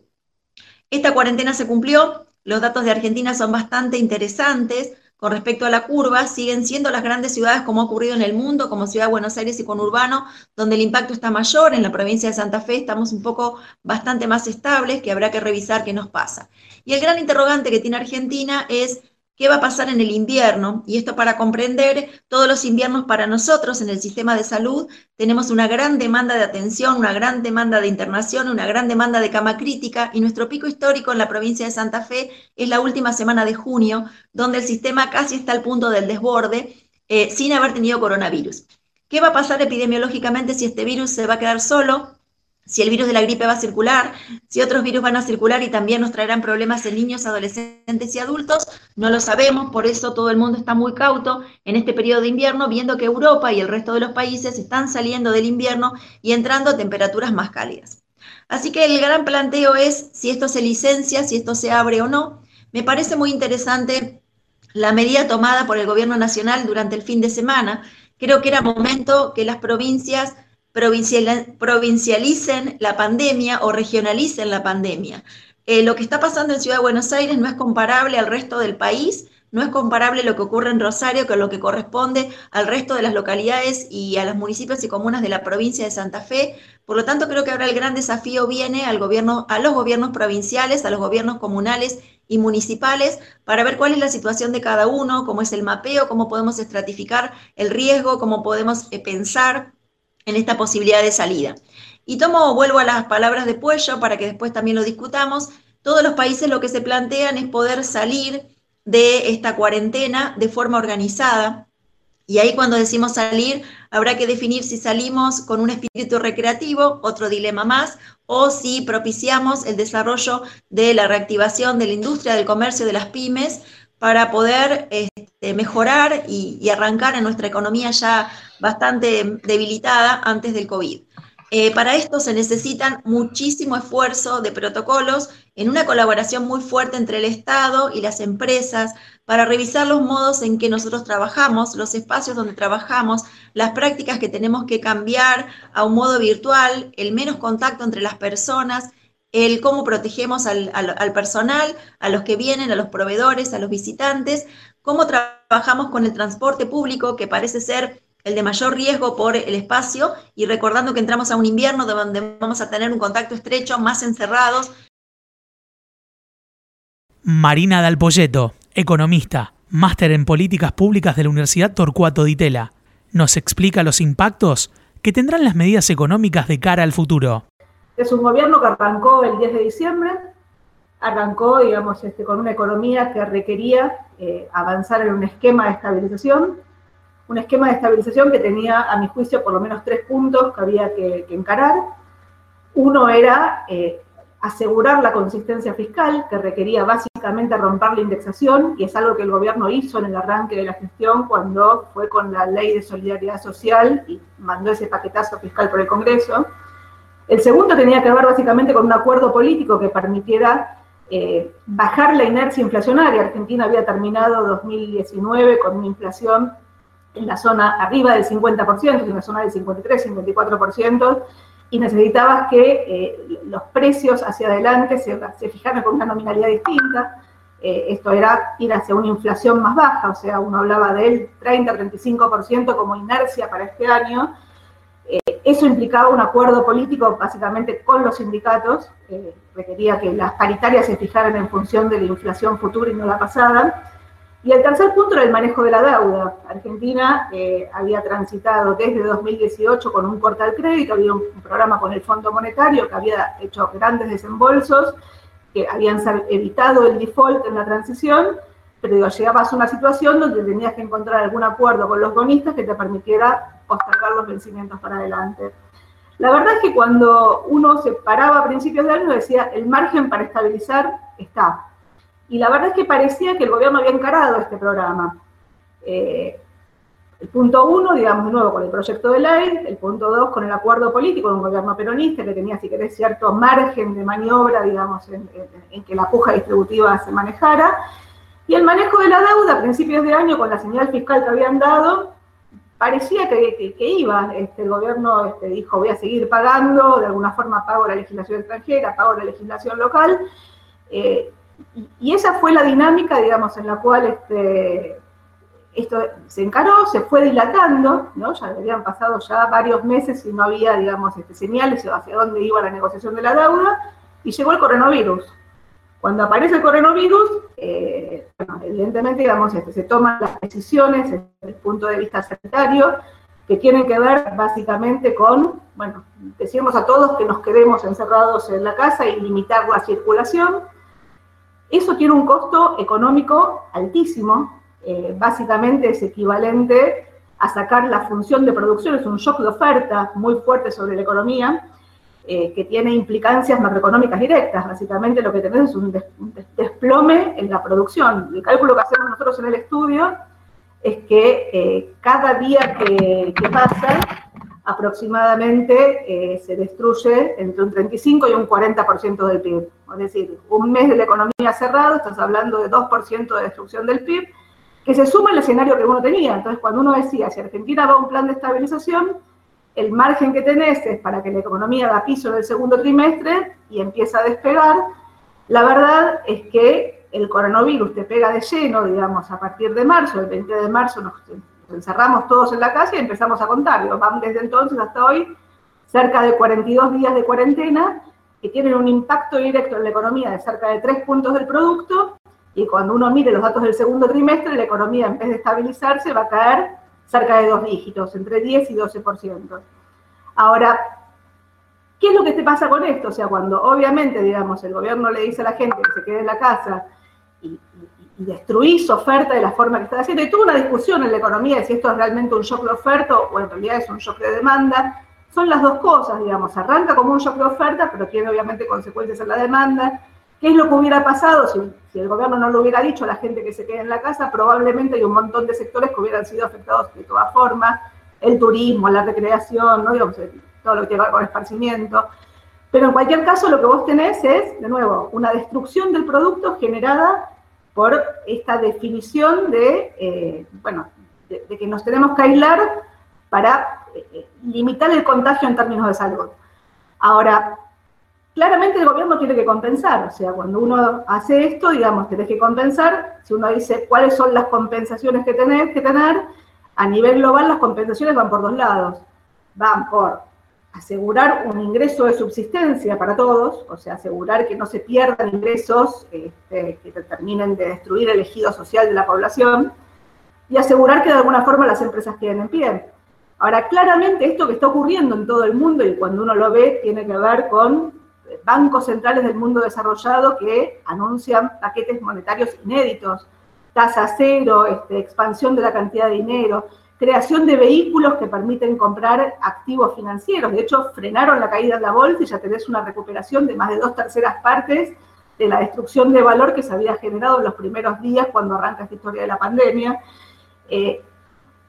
Esta cuarentena se cumplió, los datos de Argentina son bastante interesantes. Con respecto a la curva, siguen siendo las grandes ciudades como ha ocurrido en el mundo, como Ciudad de Buenos Aires y conurbano, donde el impacto está mayor. En la provincia de Santa Fe estamos un poco bastante más estables, que habrá que revisar qué nos pasa. Y el gran interrogante que tiene Argentina es qué va a pasar en el invierno. Y esto para comprender todos los inviernos para nosotros en el sistema de salud. Tenemos una gran demanda de atención, una gran demanda de internación, una gran demanda de cama crítica. Y nuestro pico histórico en la provincia de Santa Fe es la última semana de junio, donde el sistema casi está al punto del desborde eh, sin haber tenido coronavirus. ¿Qué va a pasar epidemiológicamente si este virus se va a quedar solo? Si el virus de la gripe va a circular, si otros virus van a circular y también nos traerán problemas en niños, adolescentes y adultos, no lo sabemos, por eso todo el mundo está muy cauto en este periodo de invierno, viendo que Europa y el resto de los países están saliendo del invierno y entrando a temperaturas más cálidas. Así que el gran planteo es si esto se licencia, si esto se abre o no. Me parece muy interesante la medida tomada por el gobierno nacional durante el fin de semana. Creo que era momento que las provincias provincialicen la pandemia o regionalicen la pandemia. Eh, lo que está pasando en Ciudad de Buenos Aires no es comparable al resto del país, no es comparable lo que ocurre en Rosario con lo que corresponde al resto de las localidades y a los municipios y comunas de la provincia de Santa Fe. Por lo tanto, creo que ahora el gran desafío viene al gobierno, a los gobiernos provinciales, a los gobiernos comunales y municipales para ver cuál es la situación de cada uno, cómo es el mapeo, cómo podemos estratificar el riesgo, cómo podemos eh, pensar en esta posibilidad de salida. Y tomo, vuelvo a las palabras de Puello para que después también lo discutamos. Todos los países lo que se plantean es poder salir de esta cuarentena de forma organizada. Y ahí cuando decimos salir, habrá que definir si salimos con un espíritu recreativo, otro dilema más, o si propiciamos el desarrollo de la reactivación de la industria, del comercio, de las pymes, para poder este, mejorar y, arrancar en nuestra economía ya bastante debilitada antes del COVID. Eh, para esto se necesitan muchísimo esfuerzo de protocolos en una colaboración muy fuerte entre el Estado y las empresas para revisar los modos en que nosotros trabajamos, los espacios donde trabajamos, las prácticas que tenemos que cambiar a un modo virtual, el menos contacto entre las personas el cómo protegemos al, personal, a los que vienen, a los proveedores, a los visitantes, cómo trabajamos con el transporte público, que parece ser el de mayor riesgo por el espacio, y recordando que entramos a un invierno donde vamos a tener un contacto estrecho, más encerrados. Marina Dalpolleto, economista, máster en políticas públicas de la Universidad Torcuato Di Tella, nos explica los impactos que tendrán las medidas económicas de cara al futuro. Es un gobierno que arrancó el 10 de diciembre, arrancó, digamos, este, con una economía que requería eh, avanzar en un esquema de estabilización, un esquema de estabilización que tenía, a mi juicio, por lo menos tres puntos que había que, encarar. Uno era eh, asegurar la consistencia fiscal, que requería básicamente romper la indexación, y es algo que el gobierno hizo en el arranque de la gestión cuando fue con la ley de solidaridad social y mandó ese paquetazo fiscal por el Congreso. El segundo tenía que ver básicamente con un acuerdo político que permitiera eh, bajar la inercia inflacionaria. Argentina había terminado 2019 con una inflación en la zona arriba del 50%, en la zona del 53, 54%, y necesitaba que eh, los precios hacia adelante se, se, fijaran con una nominalidad distinta. eh, esto era ir hacia una inflación más baja, o sea, uno hablaba del 30-35% como inercia para este año. Eh, eso implicaba un acuerdo político básicamente con los sindicatos, requería que las paritarias se fijaran en función de la inflación futura y no la pasada. Y el tercer punto era el manejo de la deuda. Argentina había transitado desde 2018 con un corte al crédito, había un programa con el Fondo Monetario que había hecho grandes desembolsos que habían evitado el default en la transición, pero llegabas a una situación donde tenías que encontrar algún acuerdo con los bonistas que te permitiera postergar los vencimientos para adelante. La verdad es que cuando uno se paraba a principios de año decía, el margen para estabilizar está. Y la verdad es que parecía que el gobierno había encarado este programa. Eh, el punto uno, digamos de nuevo, con el proyecto de ley, el punto dos, con el acuerdo político de un gobierno peronista que tenía, si querés, cierto margen de maniobra, digamos, en, que la puja distributiva se manejara, y el manejo de la deuda a principios de año, con la señal fiscal que habían dado, parecía que, iba. Este, el gobierno este, dijo, voy a seguir pagando, de alguna forma pago la legislación extranjera, pago la legislación local, eh, y, esa fue la dinámica, digamos, en la cual este, esto se encaró, se fue dilatando, ¿no? Ya habían pasado ya varios meses y no había, digamos, este, señales hacia dónde iba la negociación de la deuda, y llegó el coronavirus. Cuando aparece el coronavirus, eh, evidentemente, digamos, este, se toman las decisiones desde el punto de vista sanitario que tienen que ver básicamente con, bueno, decimos a todos que nos quedemos encerrados en la casa y limitar la circulación. Eso tiene un costo económico altísimo, eh, básicamente es equivalente a sacar la función de producción, es un shock de oferta muy fuerte sobre la economía, eh, que tiene implicancias macroeconómicas directas. Básicamente lo que tenemos es un, desplome en la producción. El cálculo que hacemos nosotros en el estudio es que eh, cada día que, pasa, aproximadamente se destruye entre un 35 y un 40% del PIB. Es decir, un mes de la economía cerrado, estás hablando de 2% de destrucción del PIB, que se suma el escenario que uno tenía. Entonces, cuando uno decía, si Argentina va a un plan de estabilización, el margen que tenés es para que la economía da piso en el segundo trimestre y empieza a despegar, la verdad es que el coronavirus te pega de lleno, digamos, a partir de marzo, el 20 de marzo nos encerramos todos en la casa y empezamos a contar. Van desde entonces hasta hoy cerca de 42 días de cuarentena que tienen un impacto directo en la economía de cerca de 3 puntos del producto y cuando uno mire los datos del segundo trimestre, la economía en vez de estabilizarse va a caer cerca de dos dígitos, entre 10 y 12%. Ahora, ¿qué es lo que te pasa con esto? O sea, cuando obviamente, digamos, el gobierno le dice a la gente que se quede en la casa y, destruís oferta de la forma que está haciendo, y tuvo una discusión en la economía de si esto es realmente un shock de oferta o en realidad es un shock de demanda, son las dos cosas, digamos, arranca como un shock de oferta, pero tiene obviamente consecuencias en la demanda, ¿Qué es lo que hubiera pasado si, el gobierno no lo hubiera dicho a la gente que se quede en la casa? Probablemente hay un montón de sectores que hubieran sido afectados de todas formas, el turismo, la recreación, todo lo que tiene que ver con esparcimiento. Pero en cualquier caso lo que vos tenés es, de nuevo, una destrucción del producto generada por esta definición de, eh, bueno, de, que nos tenemos que aislar para eh, limitar el contagio en términos de salud. Ahora, claramente el gobierno tiene que compensar, o sea, cuando uno hace esto, digamos, tenés que compensar, si uno dice cuáles son las compensaciones que tenés que tener, a nivel global las compensaciones van por dos lados, van por asegurar un ingreso de subsistencia para todos, o sea, asegurar que no se pierdan ingresos este, que terminen de destruir el ejido social de la población, y asegurar que de alguna forma las empresas queden en pie. Ahora, claramente esto que está ocurriendo en todo el mundo y cuando uno lo ve tiene que ver con bancos centrales del mundo desarrollado que anuncian paquetes monetarios inéditos, tasa cero, este, expansión de la cantidad de dinero, creación de vehículos que permiten comprar activos financieros. De hecho, frenaron la caída de la bolsa y ya tenés una recuperación de más de dos terceras partes de la destrucción de valor que se había generado en los primeros días cuando arranca esta historia de la pandemia. Eh,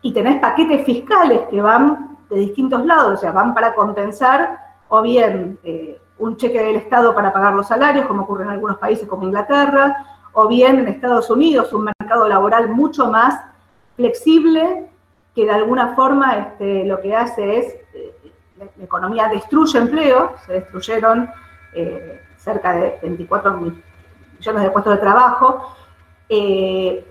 y tenés paquetes fiscales que van de distintos lados, o sea, van para compensar o bien eh, un cheque del Estado para pagar los salarios, como ocurre en algunos países como Inglaterra, o bien en Estados Unidos un mercado laboral mucho más flexible, que de alguna forma este, lo que hace es, eh, la, economía destruye empleo, se destruyeron eh, cerca de 24 millones de puestos de trabajo, eh,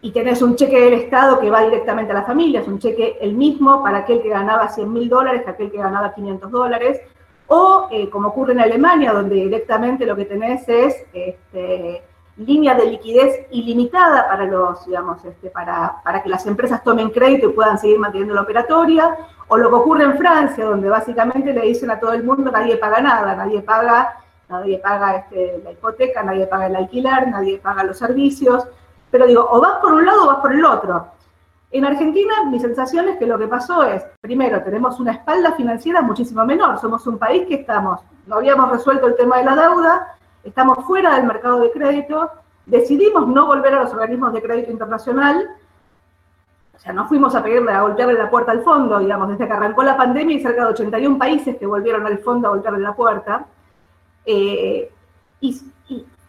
y tenés un cheque del Estado que va directamente a las familias, un cheque el mismo para aquel que ganaba 100 mil dólares que aquel que ganaba 500 dólares, o eh, como ocurre en Alemania, donde directamente lo que tenés es este, línea de liquidez ilimitada para los, digamos, este, para, para que las empresas tomen crédito y puedan seguir manteniendo la operatoria, o lo que ocurre en Francia, donde básicamente le dicen a todo el mundo nadie paga nada, nadie paga, nadie paga este, la hipoteca, nadie paga el alquiler, nadie paga los servicios, pero digo, o vas por un lado o vas por el otro. En Argentina, mi sensación es que lo que pasó es, primero, tenemos una espalda financiera muchísimo menor. Somos un país que estamos, no habíamos resuelto el tema de la deuda, estamos fuera del mercado de crédito, decidimos no volver a los organismos de crédito internacional, o sea, no fuimos a pedirle a golpearle la puerta al fondo, digamos, desde que arrancó la pandemia y cerca de 81 países que volvieron al fondo a golpearle la puerta. Eh, y,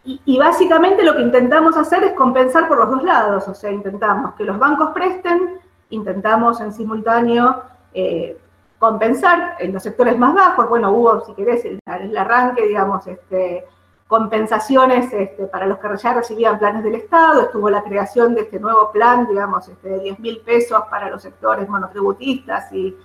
y, básicamente lo que intentamos hacer es compensar por los dos lados, o sea, intentamos que los bancos presten, intentamos en simultáneo eh, compensar en los sectores más bajos, bueno, hubo, si querés, el, arranque, digamos, este, compensaciones este, para los que ya recibían planes del Estado, estuvo la creación de este nuevo plan, digamos, este, de 10 mil pesos para los sectores monotributistas y,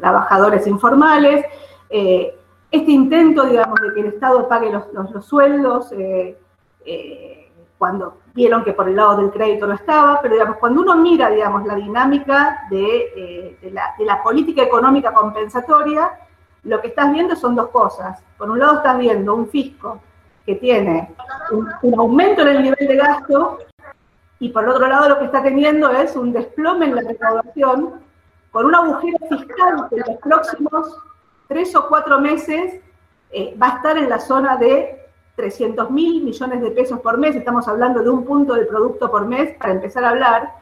trabajadores informales. Eh, este intento, digamos, de que el Estado pague los, sueldos, eh, eh, cuando vieron que por el lado del crédito no estaba, pero digamos, cuando uno mira, digamos, la dinámica de, eh, la, política económica compensatoria, lo que estás viendo son dos cosas. Por un lado estás viendo un fisco que tiene un, un aumento en el nivel de gasto y por otro lado lo que está teniendo es un desplome en la recaudación con un agujero fiscal que en los próximos tres o cuatro meses eh, va a estar en la zona de 300 mil millones de pesos por mes, estamos hablando de un punto del producto por mes para empezar a hablar,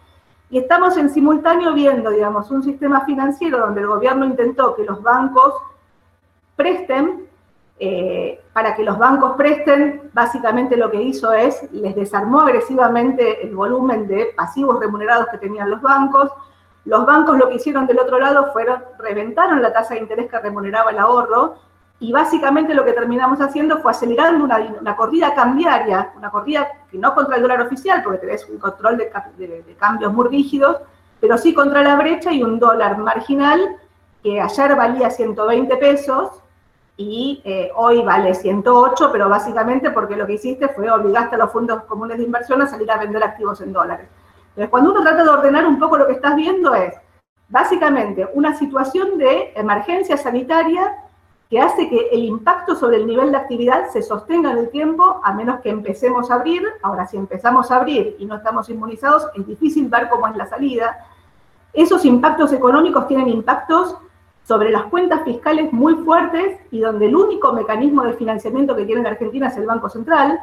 y estamos en simultáneo viendo, digamos, un sistema financiero donde el gobierno intentó que los bancos presten, eh, para que los bancos presten, básicamente lo que hizo es, les desarmó agresivamente el volumen de pasivos remunerados que tenían los bancos, los bancos lo que hicieron del otro lado fueron, reventaron la tasa de interés que remuneraba el ahorro y básicamente lo que terminamos haciendo fue acelerando una, corrida cambiaria, una corrida que no contra el dólar oficial, porque tenés un control de, cambios muy rígidos, pero sí contra la brecha y un dólar marginal que ayer valía 120 pesos y eh, hoy vale 108, pero básicamente porque lo que hiciste fue obligaste a los fondos comunes de inversión a salir a vender activos en dólares. Entonces, cuando uno trata de ordenar un poco lo que estás viendo es, básicamente, una situación de emergencia sanitaria que hace que el impacto sobre el nivel de actividad se sostenga en el tiempo, a menos que empecemos a abrir. Ahora, si empezamos a abrir y no estamos inmunizados, es difícil ver cómo es la salida. Esos impactos económicos tienen impactos sobre las cuentas fiscales muy fuertes y donde el único mecanismo de financiamiento que tiene la Argentina es el Banco Central.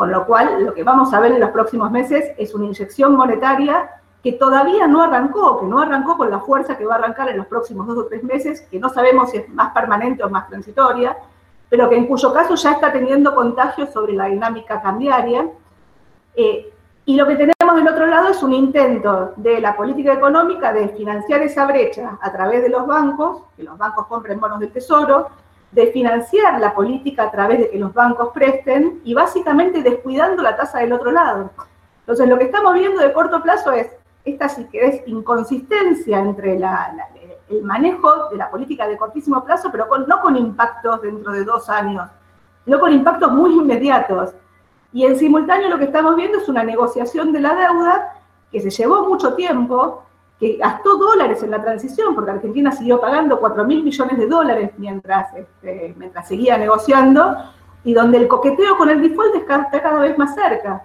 Con lo cual, lo que vamos a ver en los próximos meses es una inyección monetaria que todavía no arrancó, que no arrancó con la fuerza que va a arrancar en los próximos dos o tres meses, que no sabemos si es más permanente o más transitoria, pero que en cuyo caso ya está teniendo contagios sobre la dinámica cambiaria. Eh, y lo que tenemos del otro lado es un intento de la política económica de financiar esa brecha a través de los bancos, que los bancos compren bonos del tesoro, de financiar la política a través de que los bancos presten y básicamente descuidando la tasa del otro lado. Entonces, lo que estamos viendo de corto plazo es esta, si querés, inconsistencia entre el manejo de la política de cortísimo plazo, pero no con impactos dentro de dos años, sino con impactos muy inmediatos. Y en simultáneo lo que estamos viendo es una negociación de la deuda que se llevó mucho tiempo, que gastó dólares en la transición, porque Argentina siguió pagando 4 mil millones de dólares mientras, este, mientras seguía negociando, y donde el coqueteo con el default está cada vez más cerca.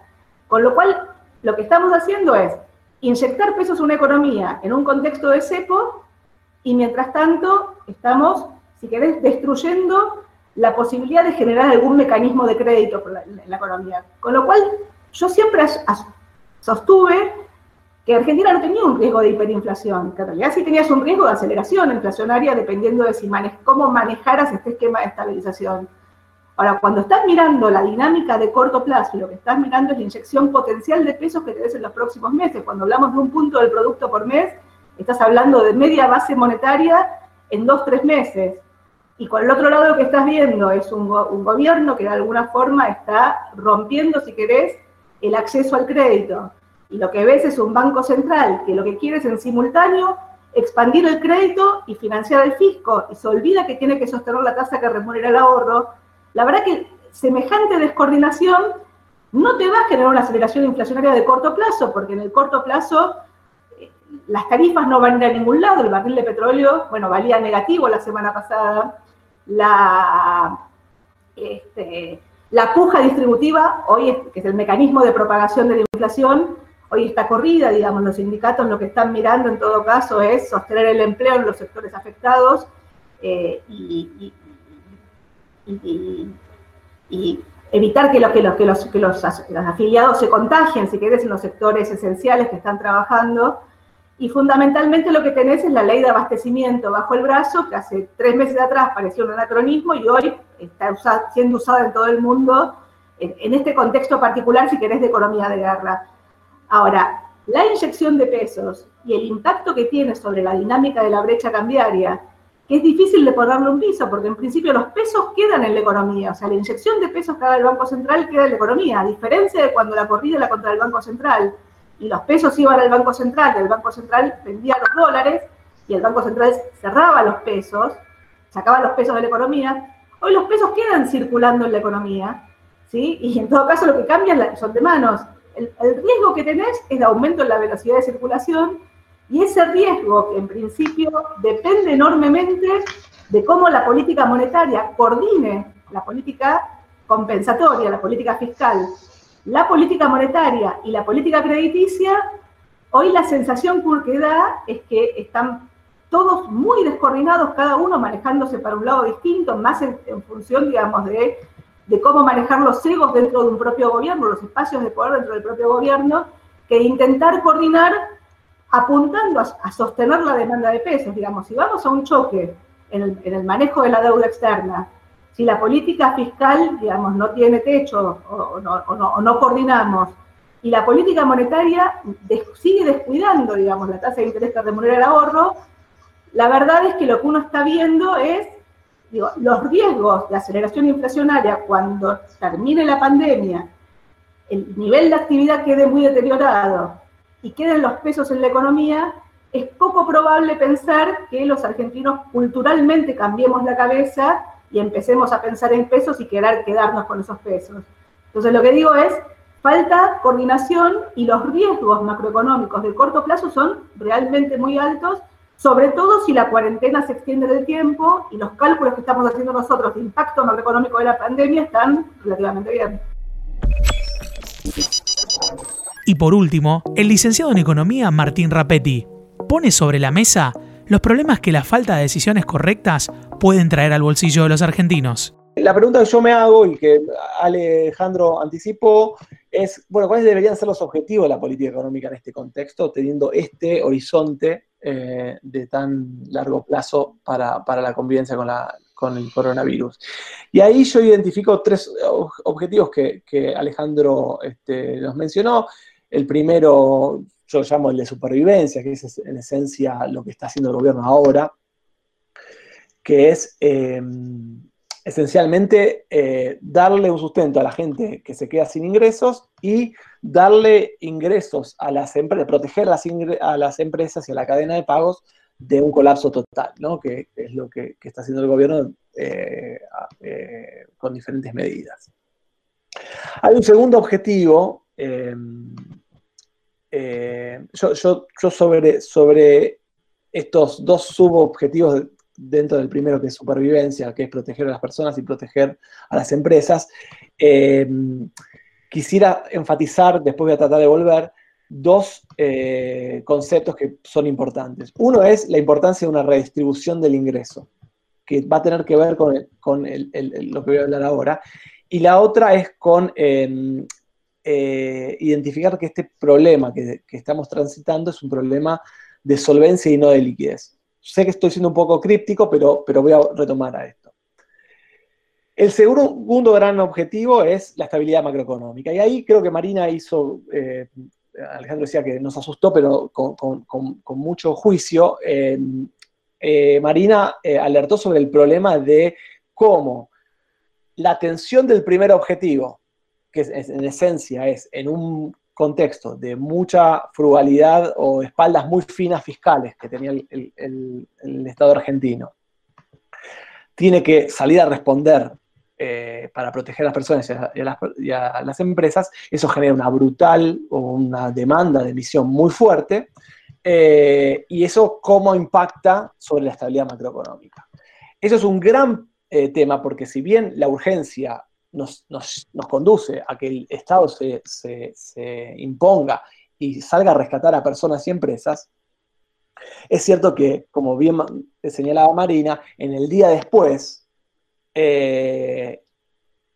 Con lo cual, lo que estamos haciendo es inyectar pesos en una economía en un contexto de cepo, y mientras tanto estamos, si querés, destruyendo la posibilidad de generar algún mecanismo de crédito en la economía. Con lo cual, yo siempre sostuve que Argentina no tenía un riesgo de hiperinflación, que en realidad sí tenías un riesgo de aceleración inflacionaria dependiendo de si cómo manejaras este esquema de estabilización. Ahora, cuando estás mirando la dinámica de corto plazo lo que estás mirando es la inyección potencial de pesos que tenés en los próximos meses, cuando hablamos de un punto del producto por mes, estás hablando de media base monetaria en dos, tres meses. Y con el otro lado lo que estás viendo es un, un gobierno que de alguna forma está rompiendo, si querés, el acceso al crédito. Y lo que ves es un banco central que lo que quiere es en simultáneo expandir el crédito y financiar el fisco. Y se olvida que tiene que sostener la tasa que remunera el ahorro. La verdad que semejante descoordinación no te va a generar una aceleración inflacionaria de corto plazo, porque en el corto plazo eh, las tarifas no van a ir a ningún lado, el barril de petróleo, bueno, valía negativo la semana pasada, la, este, puja distributiva, hoy que es el mecanismo de propagación de la inflación, hoy está corrida, digamos, los sindicatos lo que están mirando en todo caso es sostener el empleo en los sectores afectados eh, y, evitar que, que, los, que, los, que los, afiliados se contagien, si querés, en los sectores esenciales que están trabajando. Y fundamentalmente lo que tenés es la ley de abastecimiento bajo el brazo, que hace tres meses atrás pareció un anacronismo y hoy está siendo usada en todo el mundo, en, este contexto particular, si querés, de economía de guerra. Ahora, la inyección de pesos y el impacto que tiene sobre la dinámica de la brecha cambiaria, que es difícil de ponerle un piso, porque en principio los pesos quedan en la economía, o sea, la inyección de pesos que haga el Banco Central queda en la economía, a diferencia de cuando la corrida era contra el Banco Central, y los pesos iban al Banco Central, y el Banco Central vendía los dólares, y el Banco Central cerraba los pesos, sacaba los pesos de la economía, hoy los pesos quedan circulando en la economía, ¿sí? Y en todo caso lo que cambian son de manos. El, riesgo que tenés es de aumento en la velocidad de circulación, y ese riesgo, en principio depende enormemente de cómo la política monetaria coordine la política compensatoria, la política fiscal, la política monetaria y la política crediticia, hoy la sensación que da es que están todos muy descoordinados, cada uno manejándose para un lado distinto, más en, función, digamos, de, cómo manejar los egos dentro de un propio gobierno, los espacios de poder dentro del propio gobierno, que intentar coordinar apuntando a, sostener la demanda de pesos. Digamos, si vamos a un choque en el manejo de la deuda externa si la política fiscal, digamos, no tiene techo o, no, coordinamos, y la política monetaria sigue descuidando, digamos, la tasa de interés que remunera el ahorro, la verdad es que lo que uno está viendo es digo, los riesgos de aceleración inflacionaria cuando termine la pandemia, el nivel de actividad quede muy deteriorado y queden los pesos en la economía, es poco probable pensar que los argentinos culturalmente cambiemos la cabeza y empecemos a pensar en pesos y querer quedarnos con esos pesos. Entonces lo que digo es, falta coordinación y los riesgos macroeconómicos de corto plazo son realmente muy altos, sobre todo si la cuarentena se extiende del tiempo y los cálculos que estamos haciendo nosotros de impacto macroeconómico de la pandemia están relativamente bien. Y por último, el licenciado en Economía Martín Rapetti pone sobre la mesa los problemas que la falta de decisiones correctas pueden traer al bolsillo de los argentinos. La pregunta que yo me hago y que Alejandro anticipó es, bueno, ¿cuáles deberían ser los objetivos de la política económica en este contexto, teniendo este horizonte eh, de tan largo plazo para, la convivencia con, el coronavirus? Y ahí yo identifico tres objetivos que, Alejandro este, nos mencionó. El primero, yo llamo el de supervivencia, que es en esencia lo que está haciendo el gobierno ahora, que es em, esencialmente eh, darle un sustento a la gente que se queda sin ingresos y darle ingresos a las empresas, proteger a las empresas y a la cadena de pagos de un colapso total, ¿no? que, es lo que, está haciendo el gobierno eh, eh, con diferentes medidas. Hay un segundo objetivo, em, yo, sobre, estos dos subobjetivos dentro del primero que es supervivencia, que es proteger a las personas y proteger a las empresas, eh, quisiera enfatizar, después voy a tratar de volver, dos eh, conceptos que son importantes. Uno es la importancia de una redistribución del ingreso, que va a tener que ver con, lo que voy a hablar ahora. Y la otra es con em, eh, identificar que este problema que estamos transitando es un problema de solvencia y no de liquidez. Sé que estoy siendo un poco críptico, pero, pero voy a retomar a esto. El segundo gran objetivo es la estabilidad macroeconómica. Y ahí creo que Marina hizo, eh, Alejandro decía que nos asustó, pero con, mucho juicio, en eh, Marina eh, alertó sobre el problema de cómo la atención del primer objetivo, que en esencia es en un contexto de mucha frugalidad o espaldas muy finas fiscales que tenía el, Estado argentino, tiene que salir a responder eh, para proteger a las personas y a las, empresas, eso genera una brutal o una demanda de emisión muy fuerte, eh, y eso cómo impacta sobre la estabilidad macroeconómica. Eso es un gran eh, tema porque si bien la urgencia nos, conduce a que el Estado se, imponga y salga a rescatar a personas y empresas, es cierto que, como bien señalaba Marina, en el día después, eh,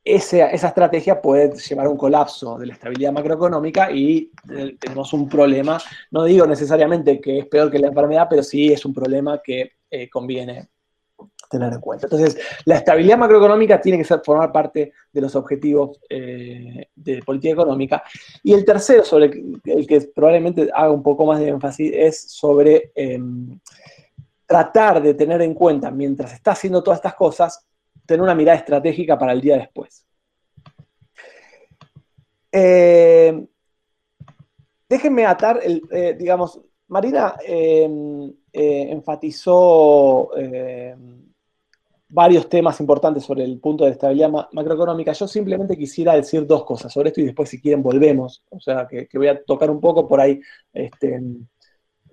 esa, estrategia puede llevar a un colapso de la estabilidad macroeconómica y eh, tenemos un problema, no digo necesariamente que es peor que la enfermedad, pero sí es un problema que eh, conviene tener en cuenta. Entonces, la estabilidad macroeconómica tiene que ser, formar parte de los objetivos de política económica. Y el tercero, sobre el, que probablemente haga un poco más de énfasis, es sobre em, tratar de tener en cuenta, mientras está haciendo todas estas cosas, tener una mirada estratégica para el día después. Eh, déjenme atar, el, eh, digamos, Marina em, enfatizó em, varios temas importantes sobre el punto de estabilidad macroeconómica. Yo simplemente quisiera decir dos cosas sobre esto y después si quieren volvemos. O sea, que, voy a tocar un poco por ahí. Este,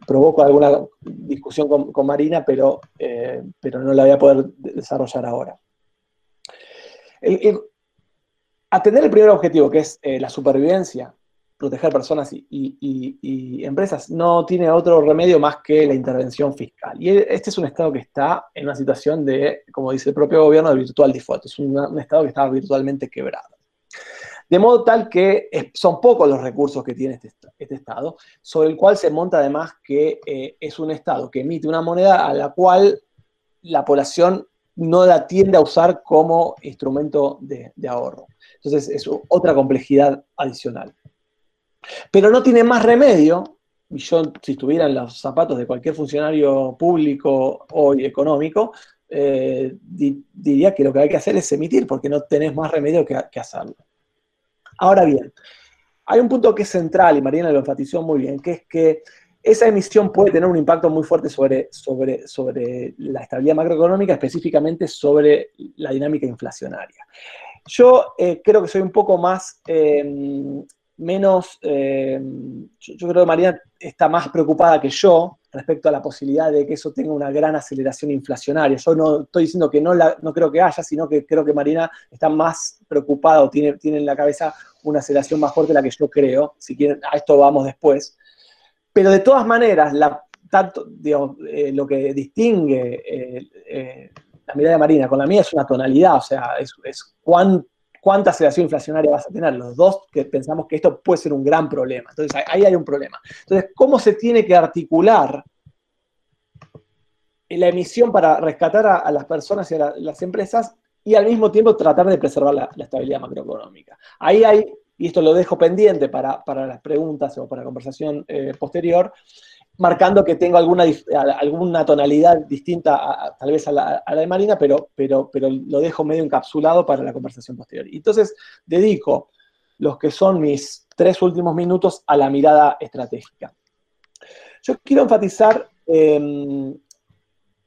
provoco alguna discusión con, Marina, pero, eh, pero no la voy a poder desarrollar ahora. Atender el primer objetivo, que es eh, la supervivencia proteger personas y, empresas, no tiene otro remedio más que la intervención fiscal. Y este es un Estado que está en una situación de, como dice el propio gobierno, de virtual default. Es un, Estado que está virtualmente quebrado. De modo tal que son pocos los recursos que tiene este, este Estado, sobre el cual se monta además que eh, es un Estado que emite una moneda a la cual la población no la tiende a usar como instrumento de ahorro. Entonces es otra complejidad adicional. Pero no tiene más remedio, y yo si estuviera en los zapatos de cualquier funcionario público o económico, eh, diría que lo que hay que hacer es emitir, porque no tenés más remedio que, hacerlo. Ahora bien, hay un punto que es central, y Marina lo enfatizó muy bien, que es que esa emisión puede tener un impacto muy fuerte sobre, sobre, sobre la estabilidad macroeconómica, específicamente sobre la dinámica inflacionaria. Yo eh, creo que soy un poco más em, menos, eh, yo, creo que Marina está más preocupada que yo respecto a la posibilidad de que eso tenga una gran aceleración inflacionaria. Yo no estoy diciendo que no, la, no creo que haya, sino que creo que Marina está más preocupada o tiene, tiene en la cabeza una aceleración más fuerte de la que yo creo. Si quieren, a esto vamos después. Pero de todas maneras, tanto, eh, lo que distingue eh, la mirada de Marina con la mía es una tonalidad, o sea, es, cuánta aceleración inflacionaria vas a tener. Los dos que pensamos que esto puede ser un gran problema. Entonces, ahí hay un problema. Entonces, ¿cómo se tiene que articular la emisión para rescatar a, las personas y a las empresas y al mismo tiempo tratar de preservar la, estabilidad macroeconómica? Ahí hay, y esto lo dejo pendiente para, las preguntas o para conversación eh, posterior, marcando que tengo alguna, alguna tonalidad distinta tal vez a la, de Marina, pero, pero, pero lo dejo medio encapsulado para la conversación posterior. Entonces, dedico los que son mis tres últimos minutos a la mirada estratégica. Yo quiero enfatizar em,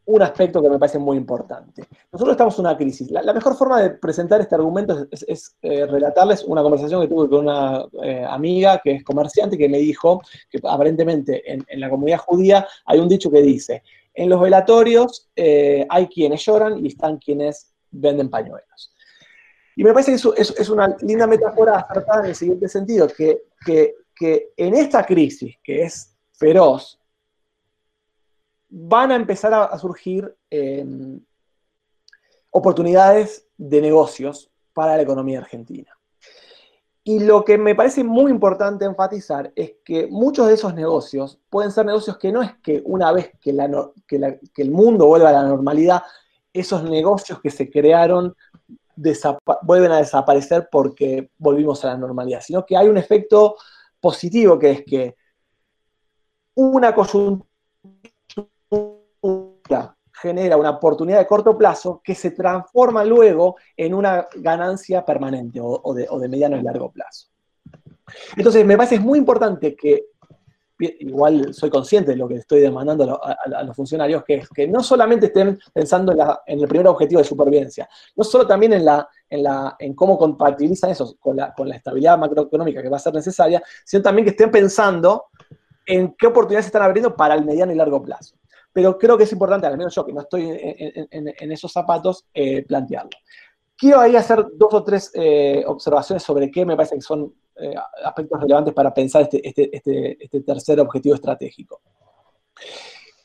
un aspecto que me parece muy importante. Nosotros estamos en una crisis. La, mejor forma de presentar este argumento es, eh, relatarles una conversación que tuve con una eh, amiga que es comerciante que me dijo que aparentemente en, la comunidad judía hay un dicho que dice, en los velatorios eh, hay quienes lloran y están quienes venden pañuelos. Y me parece que eso es, una linda metáfora acertada en el siguiente sentido, que, que, que en esta crisis, que es feroz, van a empezar a, surgir em, oportunidades de negocios para la economía argentina. Y lo que me parece muy importante enfatizar es que muchos de esos negocios pueden ser negocios que no es que una vez que, el mundo vuelva a la normalidad, esos negocios que se crearon vuelven a desaparecer porque volvimos a la normalidad, sino que hay un efecto positivo que es que una coyuntura genera una oportunidad de corto plazo que se transforma luego en una ganancia permanente o, de, mediano y largo plazo. Entonces, me parece muy importante que, igual soy consciente de lo que estoy demandando a, los funcionarios, que que no solamente estén pensando en, el primer objetivo de supervivencia, no solo también en, la, en, la, en cómo compatibilizan eso con la, con la estabilidad macroeconómica que va a ser necesaria, sino también que estén pensando en qué oportunidades se están abriendo para el mediano y largo plazo pero creo que es importante, al menos yo que no estoy en, esos zapatos, eh, plantearlo. Quiero ahí hacer dos o tres eh, observaciones sobre qué me parece que son eh, aspectos relevantes para pensar este, este, este, este, tercer objetivo estratégico.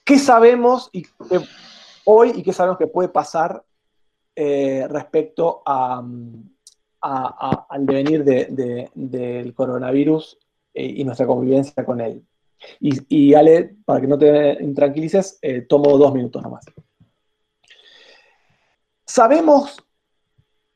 ¿Qué sabemos hoy y qué sabemos que puede pasar respecto al devenir del coronavirus y nuestra convivencia con él? Y, Ale, para que no te intranquilices, eh, tomo dos minutos nomás. Sabemos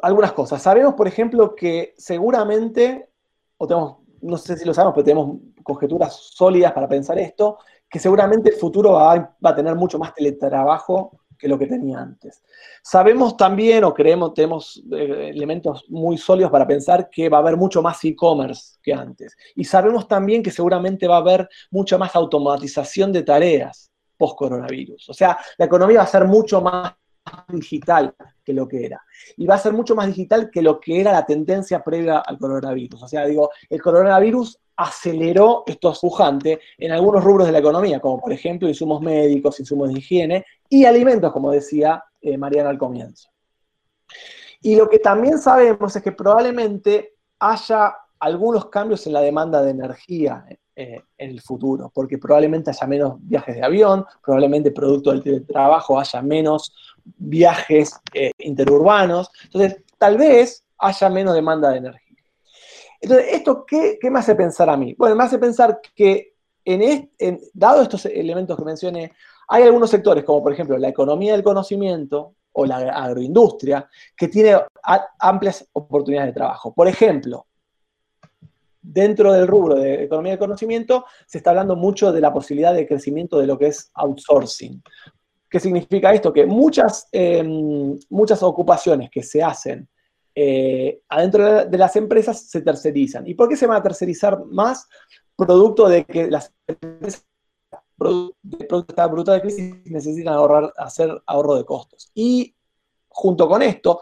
algunas cosas. Sabemos, por ejemplo, que seguramente, o tenemos, no sé si lo sabemos, pero tenemos conjeturas sólidas para pensar esto, que seguramente el futuro va a tener mucho más teletrabajo que lo que tenía antes. Sabemos también, o creemos, tenemos eh, elementos muy sólidos para pensar que va a haber mucho más e-commerce que antes. Y sabemos también que seguramente va a haber mucha más automatización de tareas post-coronavirus. O sea, la economía va a ser mucho más digital que lo que era. Y va a ser mucho más digital que lo que era la tendencia previa al coronavirus. O sea, digo, el coronavirus aceleró esto pujante en algunos rubros de la economía, como por ejemplo insumos médicos, insumos de higiene y alimentos, como decía eh, Mariana al comienzo. Y lo que también sabemos es que probablemente haya algunos cambios en la demanda de energía eh, en el futuro, porque probablemente haya menos viajes de avión, probablemente producto del teletrabajo haya menos viajes eh, interurbanos, entonces tal vez haya menos demanda de energía. Entonces, ¿esto qué, me hace pensar a mí? Bueno, me hace pensar que, en, dado estos elementos que mencioné, hay algunos sectores, como por ejemplo la economía del conocimiento o la agroindustria, que tiene amplias oportunidades de trabajo. Por ejemplo, dentro del rubro de economía del conocimiento se está hablando mucho de la posibilidad de crecimiento de lo que es outsourcing. ¿Qué significa esto? Que muchas, em, muchas ocupaciones que se hacen eh, adentro de las empresas se tercerizan. ¿Y por qué se van a tercerizar más? Producto de que las empresas de esta brutal crisis necesitan hacer ahorro de costos. Y junto con esto,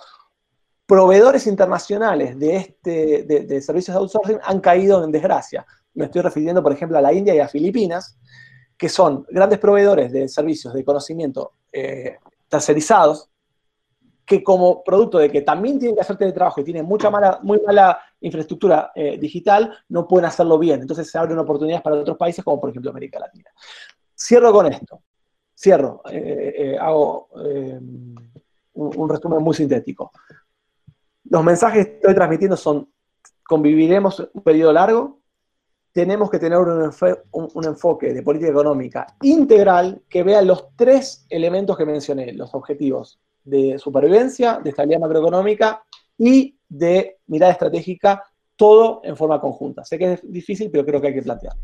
proveedores internacionales de, este, de, servicios de outsourcing han caído en desgracia. Me estoy refiriendo, por ejemplo, a la India y a Filipinas, que son grandes proveedores de servicios de conocimiento eh, tercerizados, que como producto de que también tienen que hacer teletrabajo y tienen mucha mala, muy mala infraestructura eh, digital, no pueden hacerlo bien. Entonces se abren oportunidades para otros países, como por ejemplo América Latina. Cierro con esto. Cierro. Eh, eh, hago un, resumen muy sintético. Los mensajes que estoy transmitiendo son, conviviremos un periodo largo, tenemos que tener un, un, enfoque de política económica integral que vea los tres elementos que mencioné, los objetivos de supervivencia, de estabilidad macroeconómica y de mirada estratégica, todo en forma conjunta. Sé que es difícil, pero creo que hay que plantearlo.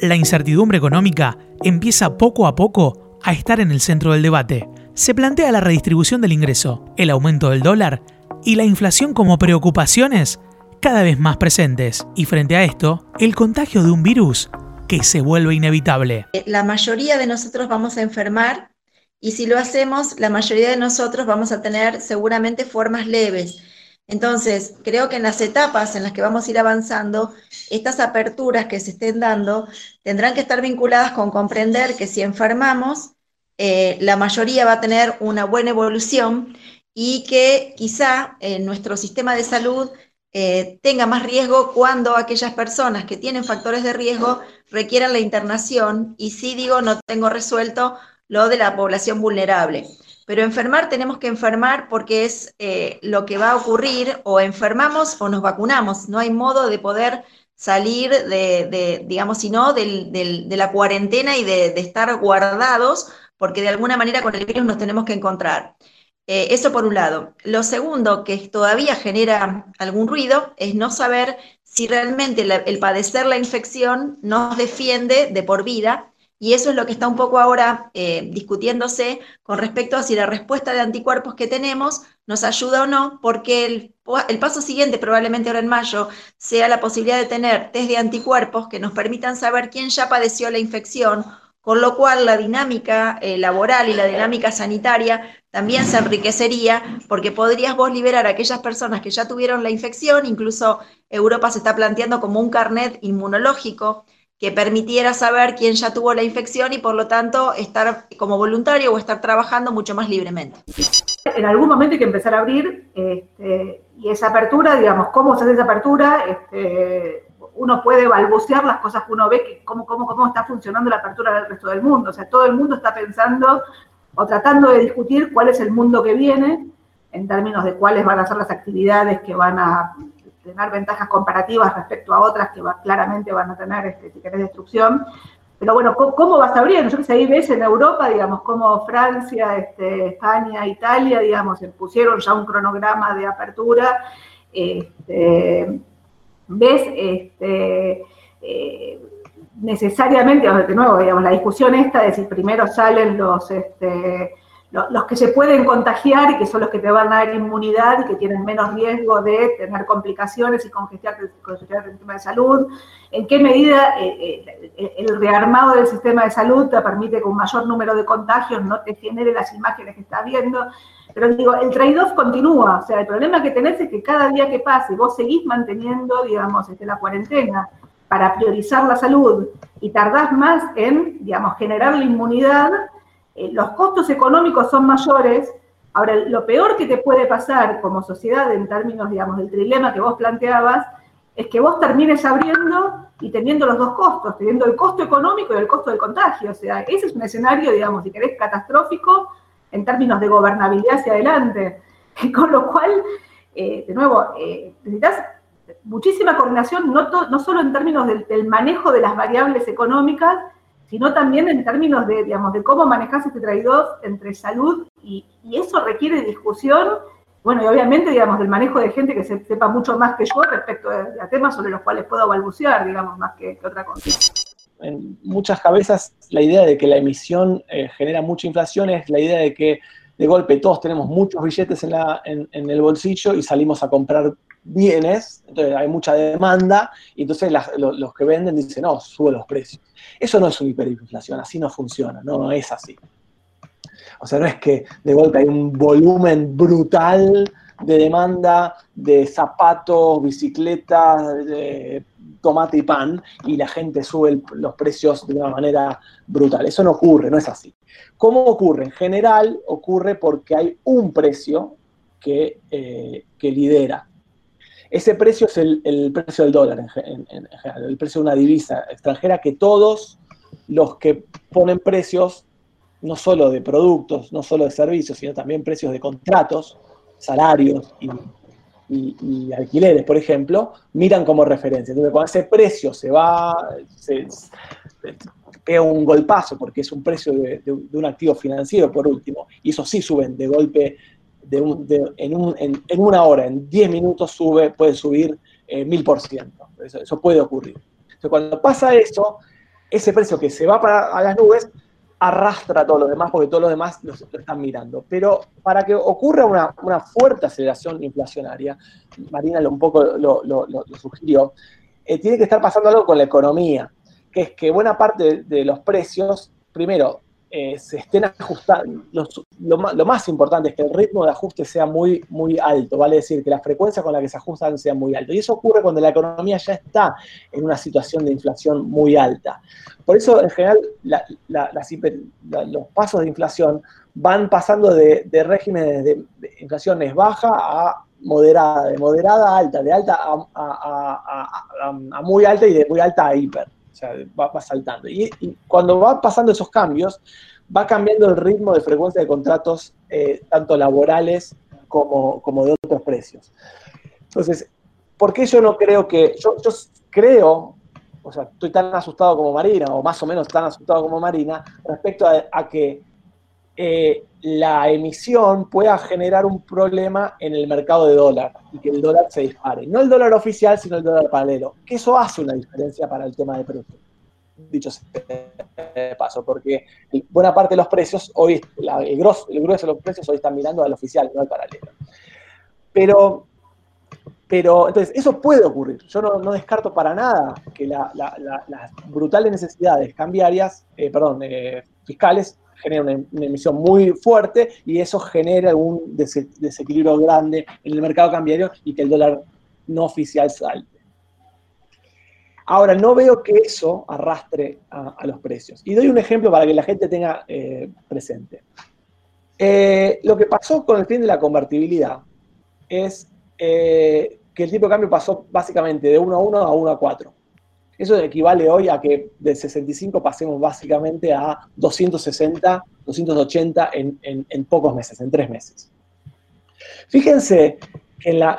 La incertidumbre económica empieza poco a poco a estar en el centro del debate. Se plantea la redistribución del ingreso, el aumento del dólar y la inflación como preocupaciones cada vez más presentes. Y frente a esto, el contagio de un virus que se vuelve inevitable. La mayoría de nosotros vamos a enfermar y si lo hacemos, la mayoría de nosotros vamos a tener seguramente formas leves. Entonces, creo que en las etapas en las que vamos a ir avanzando, estas aperturas que se estén dando tendrán que estar vinculadas con comprender que si enfermamos, eh, la mayoría va a tener una buena evolución y que quizá en nuestro sistema de salud eh, tenga más riesgo cuando aquellas personas que tienen factores de riesgo requieran la internación y si digo no tengo resuelto, lo de la población vulnerable. Pero enfermar tenemos que enfermar porque es eh, lo que va a ocurrir, o enfermamos o nos vacunamos. No hay modo de poder salir de, digamos, sino de la cuarentena y de, estar guardados, porque de alguna manera con el virus nos tenemos que encontrar. Eh, eso por un lado. Lo segundo, que todavía genera algún ruido, es no saber si realmente el padecer la infección nos defiende de por vida y eso es lo que está un poco ahora eh, discutiéndose con respecto a si la respuesta de anticuerpos que tenemos nos ayuda o no, porque el, paso siguiente, probablemente ahora en mayo, sea la posibilidad de tener test de anticuerpos que nos permitan saber quién ya padeció la infección, con lo cual la dinámica eh, laboral y la dinámica sanitaria también se enriquecería, porque podrías vos liberar a aquellas personas que ya tuvieron la infección, incluso Europa se está planteando como un carnet inmunológico que permitiera saber quién ya tuvo la infección y por lo tanto estar como voluntario o estar trabajando mucho más libremente. En algún momento hay que empezar a abrir este, y esa apertura, digamos, ¿cómo se hace esa apertura? Este, uno puede balbucear las cosas que uno ve, que cómo, cómo, cómo está funcionando la apertura del resto del mundo. O sea, todo el mundo está pensando o tratando de discutir cuál es el mundo que viene en términos de cuáles van a ser las actividades que van a tener ventajas comparativas respecto a otras que claramente van a tener, este, querés, destrucción. Pero bueno, ¿cómo, vas abriendo? Yo que sé, ahí ves en Europa, digamos, cómo Francia, este, España, Italia, digamos, pusieron ya un cronograma de apertura. Este, ves este, eh, necesariamente, de nuevo, digamos, la discusión esta de si primero salen los, este, los que se pueden contagiar y que son los que te van a dar inmunidad y que tienen menos riesgo de tener complicaciones y congestionar el sistema de salud, en qué medida eh, eh, el rearmado del sistema de salud te permite que un mayor número de contagios no te genere las imágenes que estás viendo. Pero digo, el trade-off continúa, o sea, el problema que tenés es que cada día que pase vos seguís manteniendo, digamos, este, la cuarentena para priorizar la salud y tardás más en, digamos, generar la inmunidad, eh, los costos económicos son mayores. Ahora, lo peor que te puede pasar como sociedad en términos, digamos, del trilema que vos planteabas, es que vos termines abriendo y teniendo los dos costos, teniendo el costo económico y el costo del contagio. O sea, ese es un escenario, digamos, si querés, catastrófico en términos de gobernabilidad hacia adelante. Con lo cual, eh, de nuevo, eh, necesitas muchísima coordinación, no, no solo en términos del, manejo de las variables económicas, sino también en términos de, digamos, de cómo manejas este trade-off entre salud y, eso requiere discusión, bueno, y obviamente, digamos, del manejo de gente que se, sepa mucho más que yo respecto a, temas sobre los cuales puedo balbucear, digamos, más que, otra cosa. En muchas cabezas la idea de que la emisión eh, genera mucha inflación es la idea de que de golpe todos tenemos muchos billetes en, la, en, en el bolsillo y salimos a comprar bienes, entonces hay mucha demanda, y entonces los que venden dicen, no, sube los precios. Eso no es una hiperinflación, así no funciona, no, es así. O sea, no es que de golpe hay un volumen brutal de demanda de zapatos, bicicletas, de tomate y pan, y la gente sube los precios de una manera brutal. Eso no ocurre, no es así. ¿Cómo ocurre? En general ocurre porque hay un precio que, eh, que lidera ese precio es el, precio del dólar el precio de una divisa extranjera que todos los que ponen precios, no solo de productos, no solo de servicios, sino también precios de contratos, salarios y, alquileres, por ejemplo, miran como referencia. Entonces, cuando ese precio se va, se, pega un golpazo, porque es un precio de, de, un activo financiero, por último, y eso sí suben de golpe en, una hora, en 10 minutos sube, puede subir eh, mil por ciento. Eso puede ocurrir. Entonces, cuando pasa eso, ese precio que se va para a las nubes arrastra a todos los demás porque todos los demás lo, están mirando. Pero para que ocurra una, fuerte aceleración inflacionaria, Marina un poco lo, sugirió, eh, tiene que estar pasando algo con la economía, que es que buena parte de los precios, primero, eh, se estén ajustando. Lo, más importante es que el ritmo de ajuste sea muy, muy alto, vale decir, que la frecuencia con la que se ajustan sea muy alto. Y eso ocurre cuando la economía ya está en una situación de inflación muy alta. Por eso, en general, los pasos de inflación van pasando de, regímenes de, inflaciones baja a moderada, de moderada a alta, de alta a muy alta y de muy alta a hiper. O sea, va, saltando. Y, cuando va pasando esos cambios, va cambiando el ritmo de frecuencia de contratos, eh, tanto laborales como, como, de otros precios. Entonces, ¿por qué yo no creo que, yo, yo creo, o sea, estoy tan asustado como Marina, o más o menos tan asustado como Marina, respecto a que eh, la emisión pueda generar un problema en el mercado de dólar y que el dólar se dispare. No el dólar oficial, sino el dólar paralelo. Que eso hace una diferencia para el tema de precios. Dicho sea de paso, porque buena parte de los precios, hoy, el, grueso, de los precios hoy están mirando al oficial, no al paralelo. Pero, pero entonces, eso puede ocurrir. Yo no, descarto para nada que las brutales necesidades cambiarias, eh, perdón, eh, fiscales, generen una, emisión muy fuerte y eso genera algún desequilibrio grande en el mercado cambiario y que el dólar no oficial salte. Ahora, no veo que eso arrastre a, los precios. Y doy un ejemplo para que la gente tenga eh, presente. Eh, lo que pasó con el fin de la convertibilidad es eh, que el tipo de cambio pasó básicamente de 1 a 1 a 1 a 4. Eso equivale hoy a que de 65 pasemos básicamente a 260, 280 en, pocos meses, en tres meses. Fíjense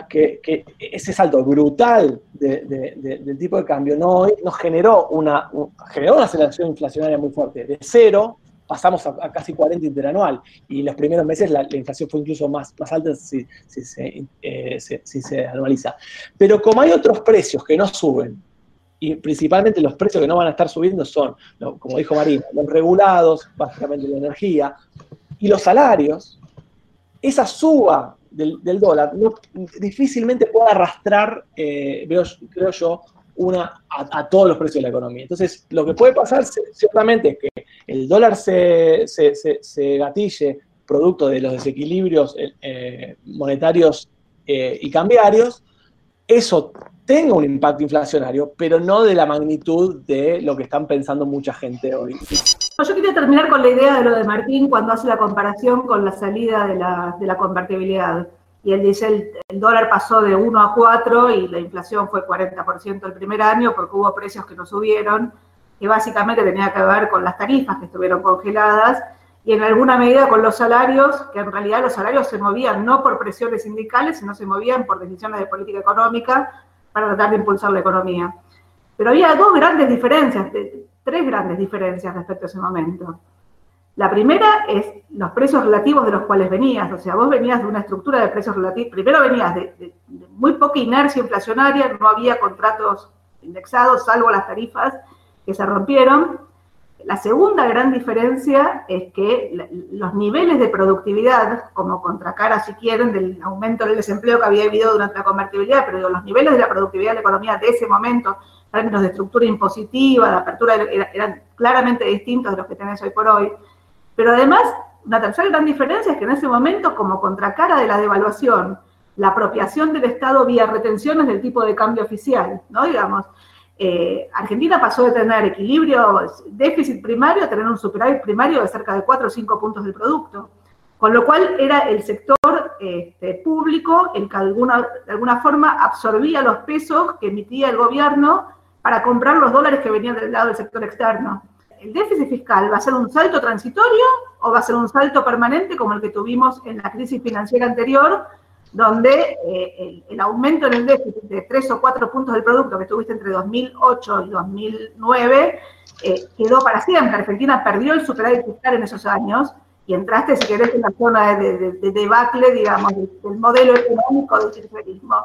que, ese salto brutal del tipo de cambio no, nos generó una, generó una aceleración inflacionaria muy fuerte. De cero pasamos a, casi 40 interanual y los primeros meses la, inflación fue incluso más, más alta si, eh, si, se, anualiza. Pero como hay otros precios que no suben, y principalmente los precios que no van a estar subiendo son, como dijo Marina, los regulados, básicamente la energía, y los salarios, esa suba del, dólar difícilmente puede arrastrar, eh, veo, creo yo, una, a, todos los precios de la economía. Entonces, lo que puede pasar ciertamente es que el dólar se, gatille producto de los desequilibrios eh, eh, monetarios y cambiarios, eso tenga un impacto inflacionario, pero no de la magnitud de lo que están pensando mucha gente hoy. Yo quería terminar con la idea de lo de Martín cuando hace la comparación con la salida de la, de la convertibilidad. Y él dice, el, dólar pasó de 1 a 4 y la inflación fue 40% el primer año porque hubo precios que no subieron, que básicamente tenía que ver con las tarifas que estuvieron congeladas y en alguna medida con los salarios, que en realidad los salarios se movían no por presiones sindicales, sino se movían por decisiones de política económica para tratar de impulsar la economía. Pero había dos grandes diferencias tres grandes diferencias respecto a ese momento. La primera es los precios relativos de los cuales venías, o sea, vos venías de una estructura de precios relativos, primero venías de, muy poca inercia inflacionaria, no había contratos indexados, salvo las tarifas que se rompieron. La segunda gran diferencia es que los niveles de productividad, como contracara si quieren del aumento del desempleo que había habido durante la convertibilidad, pero los niveles de la productividad de la economía de ese momento, términos de estructura impositiva, de apertura, eran claramente distintos de los que tenés hoy por hoy. Pero además, una tercera gran diferencia es que en ese momento, como contracara de la devaluación, la apropiación del Estado vía retenciones del tipo de cambio oficial, ¿no? Digamos, eh, Argentina pasó de tener equilibrio, déficit primario, a tener un superávit primario de cerca de 4 o 5 puntos del producto. Con lo cual era el sector este, público el que alguna, de alguna forma absorbía los pesos que emitía el gobierno para comprar los dólares que venían del lado del sector externo. ¿El déficit fiscal va a ser un salto transitorio o va a ser un salto permanente como el que tuvimos en la crisis financiera anterior, donde eh, el, aumento en el déficit de 3 o 4 puntos del producto que tuviste entre 2008 y 2009 eh, quedó para siempre? Argentina perdió el superávit fiscal en esos años y entraste, si querés, en la zona de, debacle, digamos, del, modelo económico del kirchnerismo.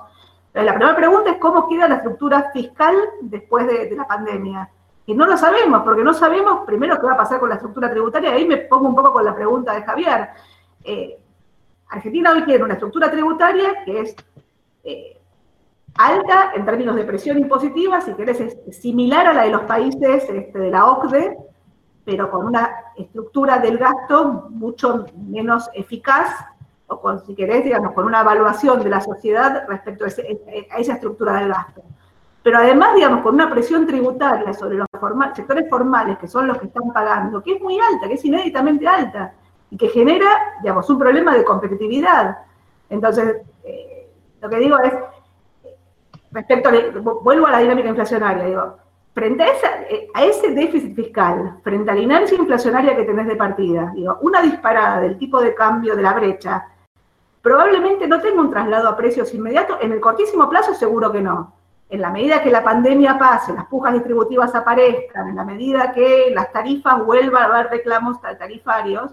La primera pregunta es cómo queda la estructura fiscal después de, la pandemia. Y no lo sabemos, porque no sabemos primero qué va a pasar con la estructura tributaria. Ahí me pongo un poco con la pregunta de Javier. Eh, Argentina hoy tiene una estructura tributaria que es eh, alta en términos de presión impositiva, si querés, es similar a la de los países este, de la OCDE, pero con una estructura del gasto mucho menos eficaz o si querés, digamos, con una evaluación de la sociedad respecto a, esa estructura del gasto. Pero además, digamos, con una presión tributaria sobre los sectores formales, que son los que están pagando, que es muy alta, que es inéditamente alta, y que genera, digamos, un problema de competitividad. Entonces, eh, lo que digo es, respecto a, vuelvo a la dinámica inflacionaria, digo, frente a, eh, a, ese déficit fiscal, frente a la inercia inflacionaria que tenés de partida, digo, una disparada del tipo de cambio de la brecha Probablemente no tenga un traslado a precios inmediatos, en el cortísimo plazo seguro que no. En la medida que la pandemia pase, las pujas distributivas aparezcan, en la medida que las tarifas vuelvan a haber reclamos tarifarios,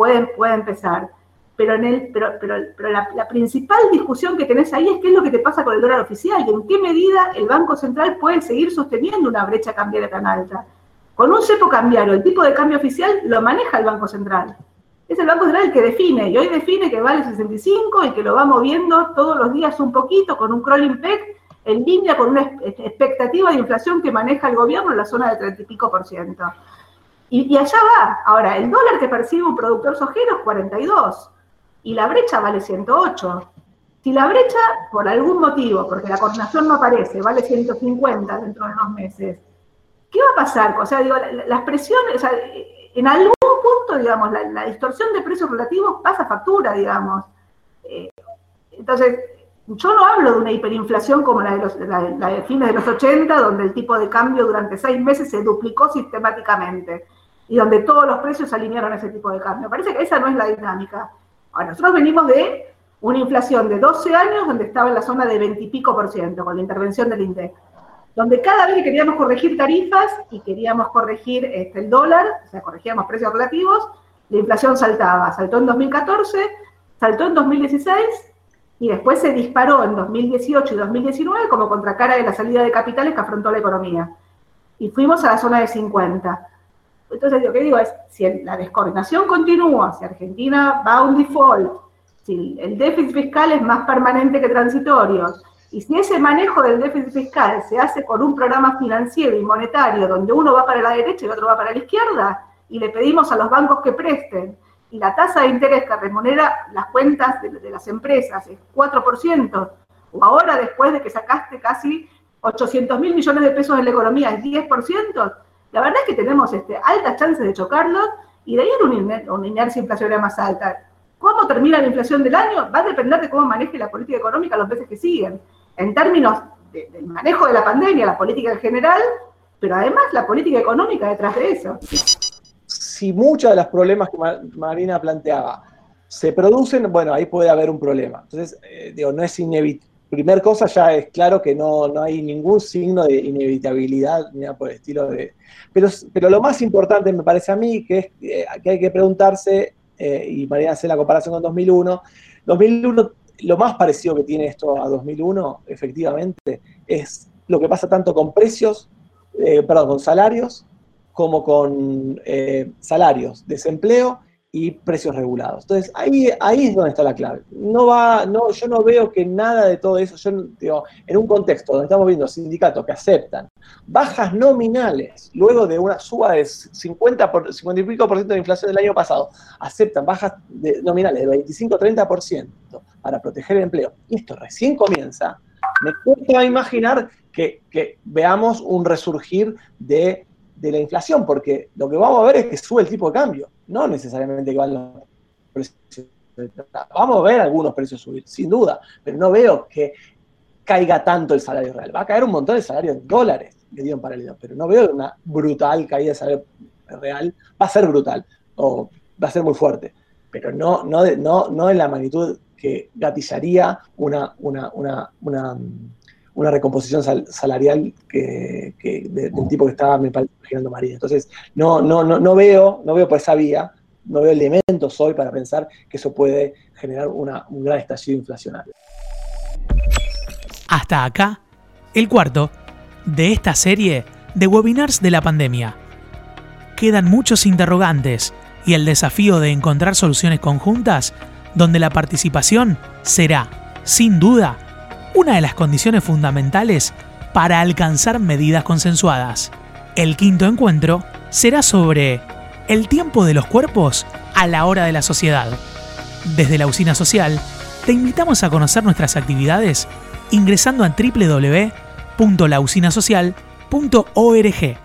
pueden, puede empezar. Pero, en el, pero, pero, la, principal discusión que tenés ahí es qué es lo que te pasa con el dólar oficial y en qué medida el Banco Central puede seguir sosteniendo una brecha cambiaria tan alta. con un cepo cambiario, el tipo de cambio oficial lo maneja el Banco Central. Es el Banco Central el que define, y hoy define que vale 65 y que lo va moviendo todos los días un poquito con un crawling peg en línea con una expectativa de inflación que maneja el gobierno en la zona del 30 y pico por ciento. Y, allá va. Ahora, el dólar que percibe un productor sojero es 42 y la brecha vale 108. Si la brecha, por algún motivo, porque la coordinación no aparece, vale 150 dentro de dos meses, ¿qué va a pasar? O sea, digo, las presiones, o sea, en algún punto, digamos, la, distorsión de precios relativos pasa factura, digamos. Eh, entonces, yo no hablo de una hiperinflación como la de, los, de fines de los 80, donde el tipo de cambio durante seis meses se duplicó sistemáticamente y donde todos los precios se alinearon a ese tipo de cambio. Parece que esa no es la dinámica. Ahora, nosotros venimos de una inflación de 12 años donde estaba en la zona de 20 y pico por ciento con la intervención del INDEC, donde cada vez que queríamos corregir tarifas y queríamos corregir este, el dólar, o sea, corregíamos precios relativos, la inflación saltaba. Saltó en 2014, saltó en 2016 y después se disparó en 2018 y 2019 como contracara de la salida de capitales que afrontó la economía. Y fuimos a la zona de 50. Entonces, lo que digo es, si la descoordinación continúa, si Argentina va a un default, si el déficit fiscal es más permanente que transitorio, y si ese manejo del déficit fiscal se hace con un programa financiero y monetario donde uno va para la derecha y otro va para la izquierda, y le pedimos a los bancos que presten, y la tasa de interés que remunera las cuentas de, las empresas es 4%, o ahora después de que sacaste casi 800 mil millones de pesos en la economía es 10%, la verdad es que tenemos este, altas chances de chocarlos y de ahí una, una inercia inflacionaria más alta. ¿Cómo termina la inflación del año? Va a depender de cómo maneje la política económica los meses que siguen. En términos del manejo de la pandemia, la política en general, pero además la política económica detrás de eso. Si muchos de los problemas que Marina planteaba se producen, bueno, ahí puede haber un problema. Entonces, eh, digo, no es inevitable primer cosa ya es claro que no, no, hay ningún signo de inevitabilidad ni nada por el estilo de... Pero, pero lo más importante me parece a mí que, es, eh, que hay que preguntarse, eh, y María hace la comparación con 2001, 2001 lo más parecido que tiene esto a 2001, efectivamente, es lo que pasa tanto con precios, eh, perdón, con salarios, como con salarios, desempleo y precios regulados. Entonces, ahí, ahí es donde está la clave. No va, no, yo no veo que nada de todo eso, yo digo, en un contexto donde estamos viendo sindicatos que aceptan bajas nominales, luego de una suba de 50, por, 50 y pico por ciento de inflación del año pasado, aceptan bajas nominales de 25-30% para proteger el empleo, y esto recién comienza, me cuesta imaginar que, que veamos un resurgir de de la inflación, porque lo que vamos a ver es que sube el tipo de cambio, no necesariamente que van los precios. Vamos a ver algunos precios subir, sin duda, pero no veo que caiga tanto el salario real. Va a caer un montón de salario en dólares que dio en paralelo, pero no veo una brutal caída de salario real. Va a ser brutal, o va a ser muy fuerte, pero no, no, no, no en la magnitud que gatillaría una, una, una, una una recomposición salarial que, del tipo que estaba, me imaginando María. Entonces, no, no, no, no, veo, no veo por esa vía, no veo elementos hoy para pensar que eso puede generar una, un gran estallido inflacionario. Hasta acá, el cuarto de esta serie de webinars de la pandemia. Quedan muchos interrogantes y el desafío de encontrar soluciones conjuntas donde la participación será, sin duda, una de las condiciones fundamentales para alcanzar medidas consensuadas. El quinto encuentro será sobre el tiempo de los cuerpos a la hora de la sociedad. Desde la usina social, te invitamos a conocer nuestras actividades ingresando a www.lausinasocial.org.